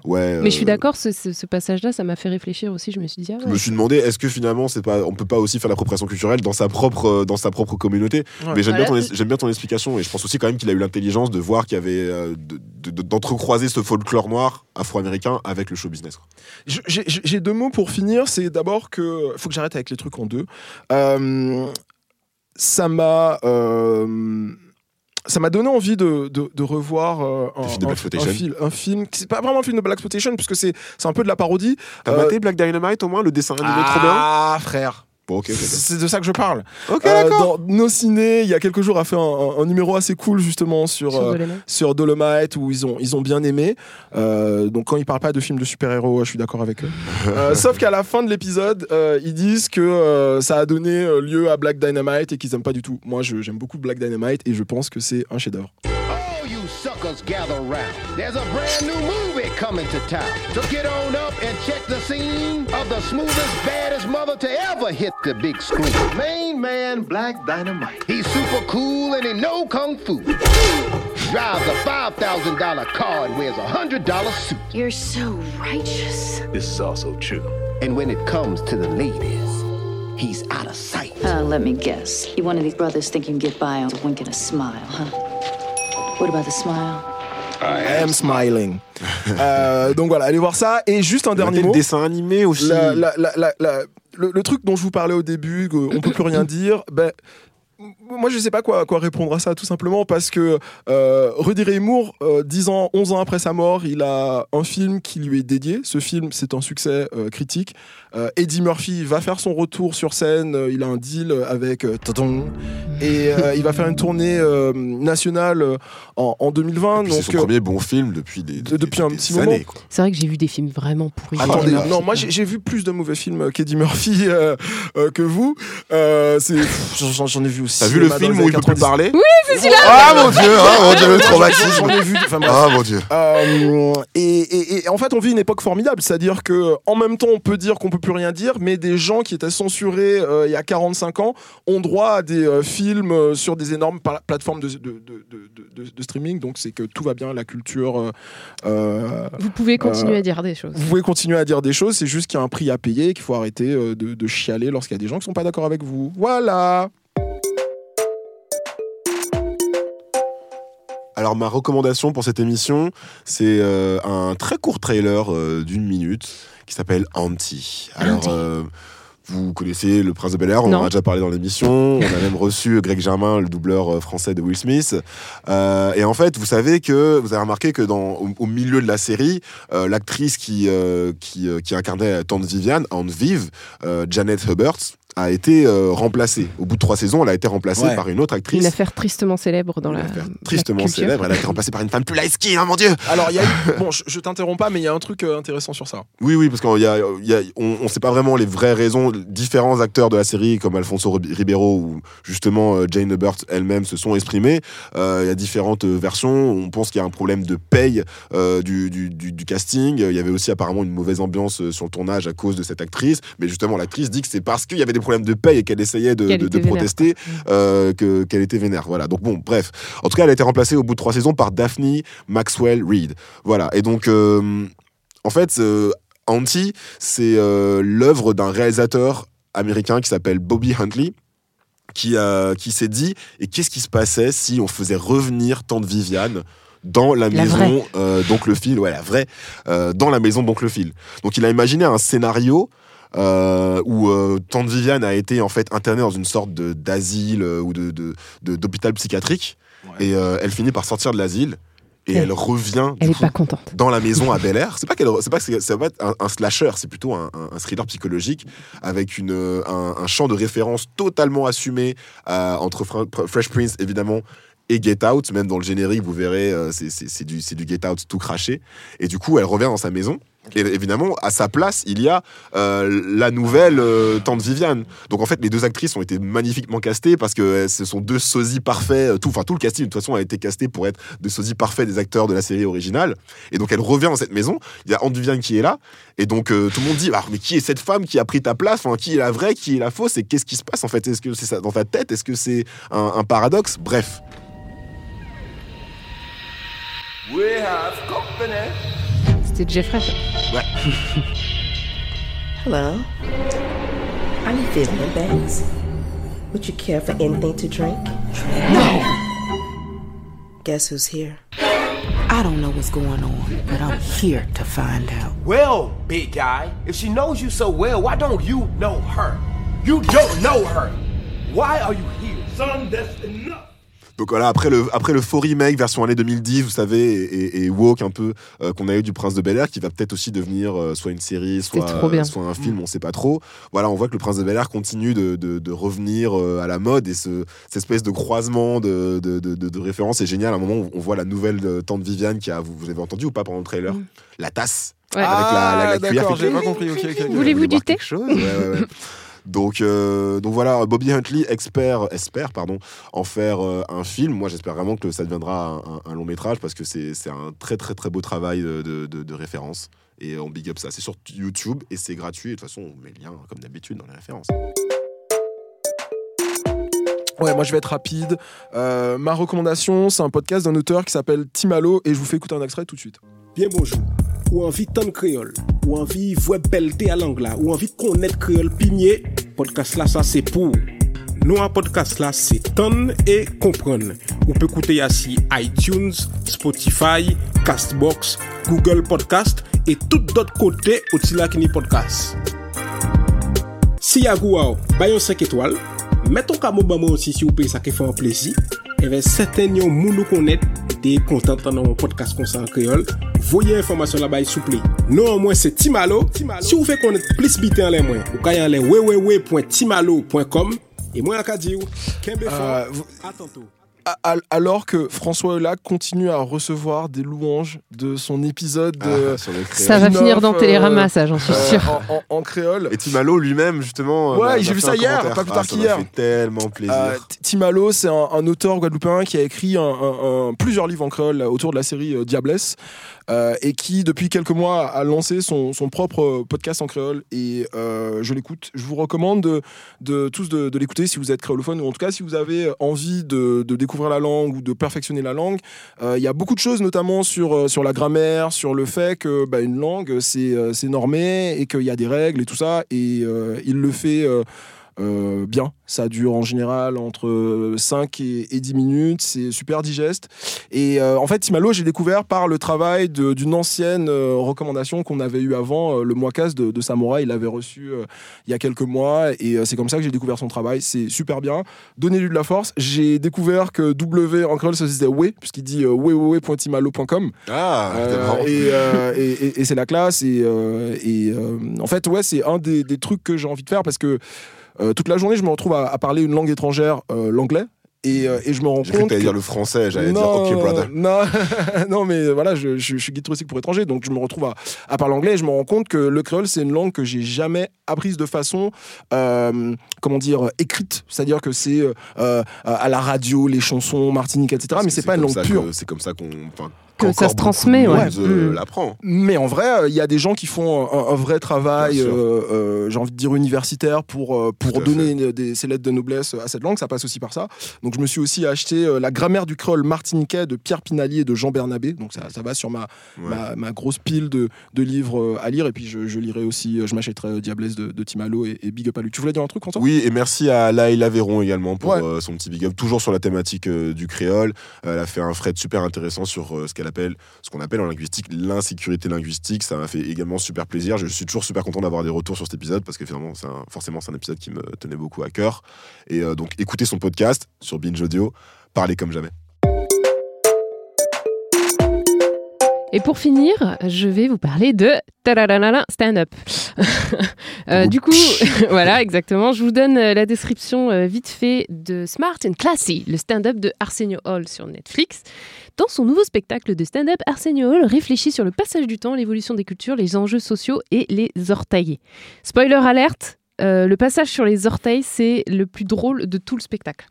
ouais. Mais je suis euh, d'accord, ce, ce- ce passage-là, ça m'a fait réfléchir aussi. Je me suis dit, ah Je me suis demandé, est-ce que finalement, c'est pas, on peut pas aussi faire l'appropriation culturelle dans sa propre, euh, dans sa propre communauté Ouais. Mais j'aime bien, ton, bien ton explication et je pense aussi quand même qu'il a eu l'intelligence de voir qu'il y avait euh, de- de- d'entrecroiser ce folklore noir afro-américain avec le show business. J'ai j'ai deux mots pour finir. C'est d'abord que faut que j'arrête avec les trucs en deux. Euh, ça m'a euh, ça m'a donné envie de, de, de revoir euh, un, film de un- un film, un film. C'est pas vraiment un film de Black Exploitation puisque c'est c'est un peu de la parodie. T'as Euh, maté Black Dynamite au moins, le dessin animé trop bien Ah frère. Bon, ok, ok. ok. C'est de ça que je parle. Ok, Euh, d'accord. dans nos ciné, il y a quelques jours, a fait un, un- un numéro assez cool justement sur Sur euh, Dolomite. sur Dolomite où ils ont ils ont bien aimé. Euh, donc quand ils parlent pas de films de super-héros, je suis d'accord avec eux. Euh, sauf qu'à la fin de l'épisode, euh, ils disent que euh, ça a donné lieu à Black Dynamite et qu'ils aiment pas du tout. Moi, je- j'aime beaucoup Black Dynamite et je pense que c'est un chef-d'œuvre. All you suckers gather round. There's a brand new movie coming to town. So get on up and check the scene of the smoothest, baddest mother to ever hit the big screen. Main man, Black Dynamite. He's super cool and he know kung fu. Drives a $5,000 car and wears a $100 suit. You're so righteous. This is also true. And when it comes to the ladies, he's out of sight. Uh, let me guess. You're one of these brothers think you can get by on a wink and a smile, huh? What about the smile? I am smiling. Euh, donc voilà, allez voir ça. Et juste un dernier mot. le dessin animé aussi. La- la- la- la- la- le, le truc dont je vous parlais au début, qu'on peut plus rien dire, ben. Moi, je sais pas quoi, quoi répondre à ça, tout simplement parce que euh, Rudy Ray Moore, euh, 10 ans, 11 ans après sa mort, il a un film qui lui est dédié. Ce film, c'est un succès euh, critique. Euh, Eddie Murphy va faire son retour sur scène. euh, il a un deal avec euh, Tadon. et euh, il va faire une tournée euh, nationale en, en 2020. Puis C'est son euh, premier bon film depuis des, des- depuis un petit années, moment. C'est vrai que j'ai vu des films vraiment pourris. Attendez, non, moi j'ai vu plus de mauvais films qu'Eddie Murphy euh, euh, que vous. Euh, J'en ai vu aussi. T'as vu le film où il peut plus parler? Oui, c'est celui-là Ah mon dieu, ah mon dieu, le traumatisme. J'en ai vu. enfin. Ah mon dieu. Euh, et, et- et en fait, on vit une époque formidable, c'est-à-dire que en même temps, on peut dire qu'on peut plus rien dire, mais des gens qui étaient censurés euh, il y a 45 ans ont droit à des euh, films euh, sur des énormes pla- plateformes de, de- de- de- de- de streaming. Donc, c'est que tout va bien, la culture. Vous pouvez continuer euh, à dire des choses. Vous pouvez continuer à dire des choses, c'est juste qu'il y a un prix à payer, qu'il faut arrêter euh, de, de chialer lorsqu'il y a des gens qui sont pas d'accord avec vous. Voilà. Alors ma recommandation pour cette émission, c'est euh, un très court trailer euh, d'une minute qui s'appelle Anti. Alors euh, vous connaissez le Prince de Bel Air, on en a déjà parlé dans l'émission. On a même reçu Greg Germain, le doubleur euh, français de Will Smith. Euh, et en fait, vous savez que vous avez remarqué que dans au, au milieu de la série, euh, l'actrice qui qui, qui incarnait Tante Viviane, Aunt Viv, Janet Hubbard, a été euh, remplacée. Au bout de trois saisons, elle a été remplacée Ouais. par une autre actrice. Une affaire tristement célèbre dans la. Tristement la célèbre, elle a été remplacée par une femme plus light skin, hein, mon dieu Alors, il y a eu- bon, je, je t'interromps pas, mais il y a un truc euh, intéressant sur ça. Oui, oui, parce qu'on y a, il y a- on ne sait pas vraiment les vraies raisons. Différents acteurs de la série, comme Alfonso Rib- Ribeiro ou justement euh, Jane Hubbard elle-même, se sont exprimés. Euh, Il y a différentes versions. On pense qu'il y a un problème de paye euh, du, du- du- du casting. Il y avait aussi apparemment une mauvaise ambiance sur le tournage à cause de cette actrice. Mais justement, l'actrice dit que c'est parce qu'il y avait des problèmes de paye et qu'elle essayait de, protester euh, que- qu'elle était vénère. Voilà. Donc bon, bref. En tout cas, elle a été remplacée au bout de trois saisons par Daphne Maxwell Reed. Voilà. Et donc, euh, en fait, euh, Anti, c'est euh, l'œuvre d'un réalisateur américain qui s'appelle Bobby Huntley. Qui, qui s'est dit et qu'est-ce qui se passait si on faisait revenir Tante Viviane dans la, La maison euh, donc le fil ouais la vraie euh, dans la maison donc le fil donc il a imaginé un scénario euh, où euh, Tante Viviane a été en fait internée dans une sorte de d'asile euh, ou de de- de- d'hôpital psychiatrique et euh, elle finit par sortir de l'asile et Elle- elle revient Elle est coup, pas contente. dans la maison à Bel Air. C'est pas qu'elle, c'est pas que c'est- ça va être un, un slasher, c'est plutôt un, un- un thriller psychologique avec une, euh, un, un champ de référence totalement assumé euh, entre Fresh Prince évidemment et Get Out. Même dans le générique, vous verrez, euh, c'est, c'est- c'est du, c'est du Get Out tout craché. Et du coup, elle revient dans sa maison. Et évidemment, à sa place, il y a euh, la nouvelle euh, tante Viviane. Donc en fait, les deux actrices ont été magnifiquement castées parce que euh, ce sont deux sosies parfaits. Tout, enfin, tout le casting de toute façon a été casté pour être des sosies parfaits des acteurs de la série originale. Et donc elle revient dans cette maison. Il y a Aunt Viviane qui est là. Et donc tout le monde dit ah, mais qui est cette femme qui a pris ta place? Enfin, qui est la vraie? Qui est la fausse? Et qu'est-ce qui se passe en fait? Est-ce que c'est ça dans ta tête? Est-ce que c'est un, un paradoxe? Bref. We have company. C'est Jeffrey. ça. Ouais. Hello. I'm Vivian Banks. Would you care for anything to drink? No. Guess who's here? I don't know what's going on, but I'm here to find out. Well, big guy, if she knows you so well, why don't you know her? You don't know her. Why are you here? Son, that's enough. Donc voilà, après le, après le faux remake version année 2010, vous savez, et, et woke un peu, euh, qu'on a eu du Prince de Bel Air, qui va peut-être aussi devenir euh, soit une série, soit, un film, on sait pas trop. Voilà, on voit que le Prince de Bel Air continue de, de, de revenir euh, à la mode et ce, cette espèce de croisement de, de, de, de- de références est génial. À un moment, on voit la nouvelle tante Viviane qui a, vous, vous avez entendu ou pas pendant le trailer La tasse. Ouais. Avec la, la, la Ah, cuillère j'ai fait pas compris. Ok, ok, ok. Voulez-vous du thé quelque chose? Ouais, ouais, ouais. Donc, euh, donc voilà, Bobby Huntley expert, espère pardon, en faire euh, un film. Moi, j'espère vraiment que ça deviendra un, un- un long métrage parce que c'est c'est un très très très beau travail de, de- de- de référence. Et on big up ça. C'est sur YouTube et c'est gratuit. Et de toute façon, on met le lien comme d'habitude dans les références. Ouais, moi je vais être rapide. Euh, ma recommandation, c'est un podcast d'un auteur qui s'appelle Timalo et je vous fais écouter un extrait tout de suite. Bien bonjour. Ou envie de créole, ou envie de voir belleté à l'anglais, ou envie de connaître créole pimier, podcast là, ça c'est pour. Nous, un podcast là, c'est ton et comprendre. Vous pouvez écouter ici iTunes, Spotify, Castbox, Google Podcast et tout d'autres côtés au là qui ni podcast. Si yagou waw, bayon 5 etwal, meton ka mou baman osi si ou pe sa ke fè an plezi, even seten yon moun nou konet de kontant nan an podcast konsan kreol, voye informasyon la bay souple. Non an mwen se Timalo, Timalo. si ou fe konet plis biten an lè mwen, ou kayan lè www.timalo.com, e mwen akadi ou, kenbe fò, uh, atantou. Alors que François Hollac continue à recevoir des louanges de son épisode de Ah, créole. Ça va finir dans euh, Télérama, ça, j'en suis euh, sûr. en, en- en créole. Et Timalo lui-même, justement. euh, Ouais, j'ai vu ça hier, pas plus Ah, tard ça m'a qu'hier. fait tellement plaisir. Euh, Timalo, c'est un, un auteur guadeloupéen qui a écrit un- un- un- plusieurs livres en créole autour de la série euh, Diablesse euh, et qui, depuis quelques mois, a lancé son, son propre podcast en créole. Et euh, je l'écoute. Je vous recommande de, de tous de, l'écouter si vous êtes créolophone ou en tout cas si vous avez envie de, de découvrir la langue ou de perfectionner la langue. Euh, Il y a beaucoup de choses, notamment sur, sur la grammaire, sur le fait que bah, une langue, c'est normé et qu'il y a des règles et tout ça. Et il le fait. Euh, euh, bien. Ça dure en général entre 5 et, et 10 minutes. C'est super digeste. Et euh, en fait, Timalo, j'ai découvert par le travail d'une ancienne euh, recommandation qu'on avait eue avant, euh, le Moicas de, de Samouraï. Il l'avait reçu euh, il y a quelques mois. Et euh, c'est comme ça que j'ai découvert son travail. C'est super bien. Donnez-lui de la force. J'ai découvert que W en créole, ça se disait ouais, puisqu'il dit euh, wewewe.timalo.com. Ah, Euh, et, euh, et, et- et c'est la classe. Et, euh, et euh, en fait, ouais, c'est un des, des trucs que j'ai envie de faire parce que euh, toute la journée, je me retrouve à, à parler une langue étrangère, euh, l'anglais. Et, euh, et je me rends J'ai cru que compte. dire le français, j'allais dire Non, OK, brother. Non, non, mais voilà, je, je- je suis guide touristique pour étrangers, donc je me retrouve à, à parler anglais et je me rends compte que le créole, c'est une langue que j'ai jamais apprise de façon, euh, comment dire, écrite. C'est-à-dire que c'est euh, euh, à la radio, les chansons, Martinique, etc. mais c'est pas une langue pure. C'est comme ça qu'on. Que ça se transmet, ouais. euh, Mm. l'apprend. Mais en vrai, euh, il y a des gens qui font un, un vrai travail, euh, euh, j'ai envie de dire universitaire, pour, pour donner une- des, ces lettres de noblesse à cette langue. Ça passe aussi par ça. Donc je me suis aussi acheté euh, la grammaire du créole martiniquais de Pierre Pinalier et de Jean Bernabé. Donc ça, ça va sur ma, Ouais. ma, ma grosse pile de, de livres à lire. Et puis je, je lirai aussi, je m'achèterai Diablesse de, de Timalo et, et Big Up à lui. Tu voulais dire un truc, François? Oui, et merci à Laïla Véron également pour Ouais. euh, son petit big up, toujours sur la thématique euh, du créole. Elle a fait un thread super intéressant sur euh, ce qu'elle appelle, ce qu'on appelle en linguistique l'insécurité linguistique. Ça m'a fait également super plaisir. Je suis toujours super content d'avoir des retours sur cet épisode parce que finalement, un- forcément, c'est un épisode qui me tenait beaucoup à cœur. Et euh, donc, écoutez son podcast sur Binge Audio, parlez comme jamais. Et pour finir, je vais vous parler de stand-up. Euh, du coup, voilà, exactement. Je vous donne euh, la description euh, vite fait de Smart and Classy, le stand-up de Arsenio Hall sur Netflix. Dans son nouveau spectacle de stand-up, Arsenio Hall réfléchit sur le passage du temps, l'évolution des cultures, les enjeux sociaux et les orteils. Spoiler alerte, euh, le passage sur les orteils, c'est le plus drôle de tout le spectacle.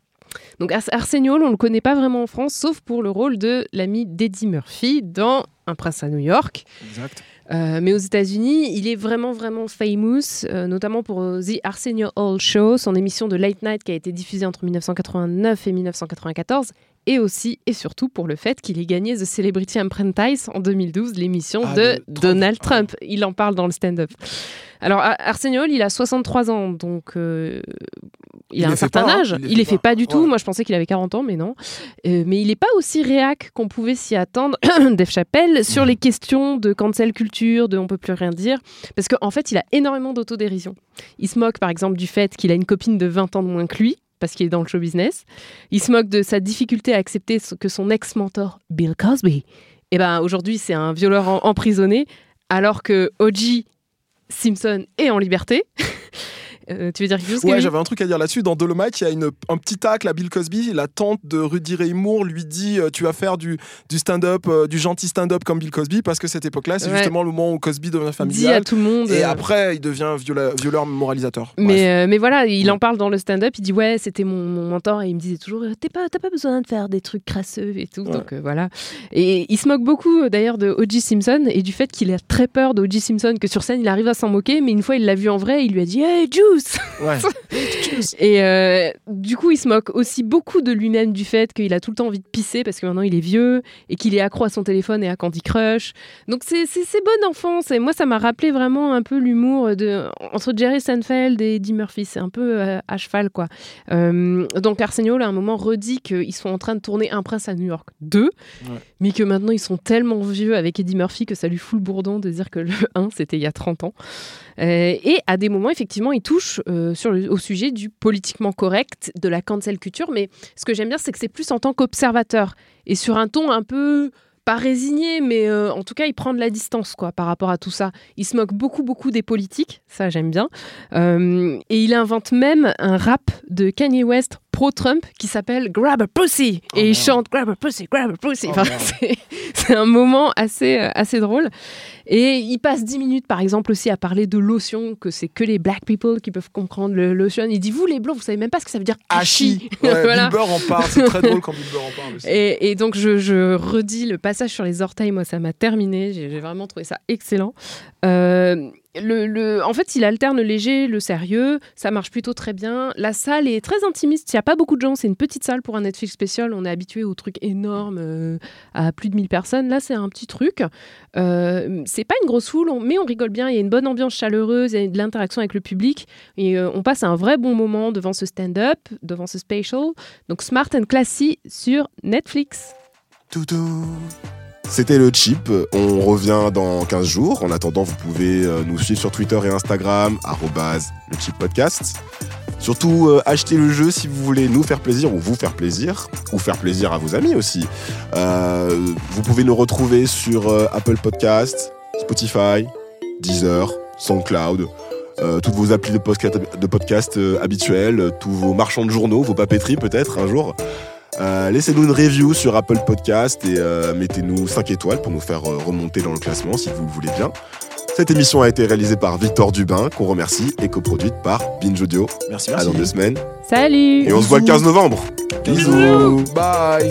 Donc Ars- Arsenio Hall, on ne le connaît pas vraiment en France, sauf pour le rôle de l'ami d'Eddie Murphy dans Un prince à New York. Exact. Euh, mais aux États-Unis, il est vraiment, vraiment famous, euh, notamment pour euh, The Arsenio Hall Show, son émission de late night qui a été diffusée entre 1989 et 1994, et aussi et surtout pour le fait qu'il ait gagné The Celebrity Apprentice en 2012, l'émission Ah, de, Donald Trump. Il en parle dans le stand-up. Alors, Ar- Arsenio Hall, il a 63 ans, donc euh, il, Il a un certain pas, hein. âge. Il les fait fait pas. pas du tout. Ouais. Moi, je pensais qu'il avait 40 ans, mais non. Euh, mais il n'est pas aussi réac qu'on pouvait s'y attendre, Dave Chappelle, sur Mm. les questions de cancel culture, de on peut plus rien dire. Parce qu'en fait, il a énormément d'autodérision. Il se moque, par exemple, du fait qu'il a une copine de 20 ans de moins que lui, parce qu'il est dans le show business. Il se moque de sa difficulté à accepter ce- que son ex-mentor, Bill Cosby, eh ben, aujourd'hui, c'est un violeur emprisonné, alors que O.J. Simpson est en liberté. Euh, tu veux dire quelque chose Ouais, j'avais un truc à dire là-dessus. Dans Dolomite, il y a une, un petit tacle à Bill Cosby. La tante de Rudy Ray Moore lui dit euh, Tu vas faire du, du stand-up, euh, du gentil stand-up comme Bill Cosby, parce que cette époque-là, c'est Ouais. justement le moment où Cosby devient Dit familial. à tout le monde. Et euh, après, il devient viola- violeur moralisateur. Mais, mais voilà, il en parle dans le stand-up. Il dit Ouais, c'était mon, mon mentor. Et il me disait toujours T'es pas, T'as pas besoin de faire des trucs crasseux et tout. Donc voilà. Et il se moque beaucoup d'ailleurs de O.J. Simpson et du fait qu'il a très peur d'O.J. Simpson, que sur scène il arrive à s'en moquer. Mais une fois il l'a vu en vrai, il lui a dit Hey, Juice Ouais. Et euh, du coup, il se moque aussi beaucoup de lui-même du fait qu'il a tout le temps envie de pisser parce que maintenant il est vieux et qu'il est accro à son téléphone et à Candy Crush. Donc c'est bonne enfance. Et moi, ça m'a rappelé vraiment un peu l'humour de entre Jerry Seinfeld et Eddie Murphy. C'est un peu euh, à cheval, quoi. Euh, donc Arsenio, là, à un moment, redit qu'ils sont en train de tourner Un prince à New York 2, mais que maintenant ils sont tellement vieux avec Eddie Murphy que ça lui fout le bourdon de dire que le 1, c'était il y a 30 ans. Euh, et à des moments, effectivement, il touche euh, au sujet du politiquement correct, de la cancel culture. Mais ce que j'aime bien, c'est que c'est plus en tant qu'observateur et sur un ton un peu pas résigné, mais euh, en tout cas, il prend de la distance quoi par rapport à tout ça. Il se moque beaucoup, beaucoup des politiques, ça j'aime bien. Et il invente même un rap de Kanye West pro-Trump qui s'appelle Grab a Pussy. et il chante Grab a Pussy, Grab a Pussy. Enfin, c'est- c'est un moment assez, euh, assez drôle. Et il passe 10 minutes, par exemple, aussi à parler de lotion, que c'est que les black people qui peuvent comprendre le lotion. Il dit, vous les blancs, vous savez même pas ce que ça veut dire hachi. Ouais, Voilà. En parle. C'est très drôle quand Bill Burr en parle aussi. Et, et donc, je, je redis le passage sur les orteils, moi, ça m'a terminé. J'ai j'ai vraiment trouvé ça excellent. Euh, le, en fait, il alterne le léger, le sérieux. Ça marche plutôt très bien. La salle est très intimiste. Il n'y a pas beaucoup de gens. C'est une petite salle pour un Netflix spécial. On est habitué aux trucs énormes euh, à plus de 1000 personnes. Là, c'est un petit truc. Euh, c'est pas une grosse foule, mais on rigole bien. Il y a une bonne ambiance chaleureuse. Il de l'interaction avec le public. Et euh, on passe un vrai bon moment devant ce stand-up, devant ce special. Donc, Smart and Classy sur Netflix. C'était le chip. On revient dans 15 jours. En attendant, vous pouvez euh, nous suivre sur Twitter et Instagram, le chip podcast. Surtout, euh, achetez le jeu si vous voulez nous faire plaisir ou vous faire plaisir, ou faire plaisir à vos amis aussi. Euh, vous pouvez nous retrouver sur Apple Podcast, Spotify, Deezer, SoundCloud, euh, toutes vos applis de podcast, euh, tous vos marchands de journaux, vos papeteries peut-être un jour. Euh, Laissez-nous une review sur Apple Podcast et euh, mettez-nous 5 étoiles pour nous faire euh, remonter dans le classement si vous le voulez bien. Cette émission a été réalisée par Victor Dubin, qu'on remercie, et coproduite par Binge Audio. Merci, À merci. dans deux semaines. Salut Et on se voit le 15 novembre. Bisous. Bye.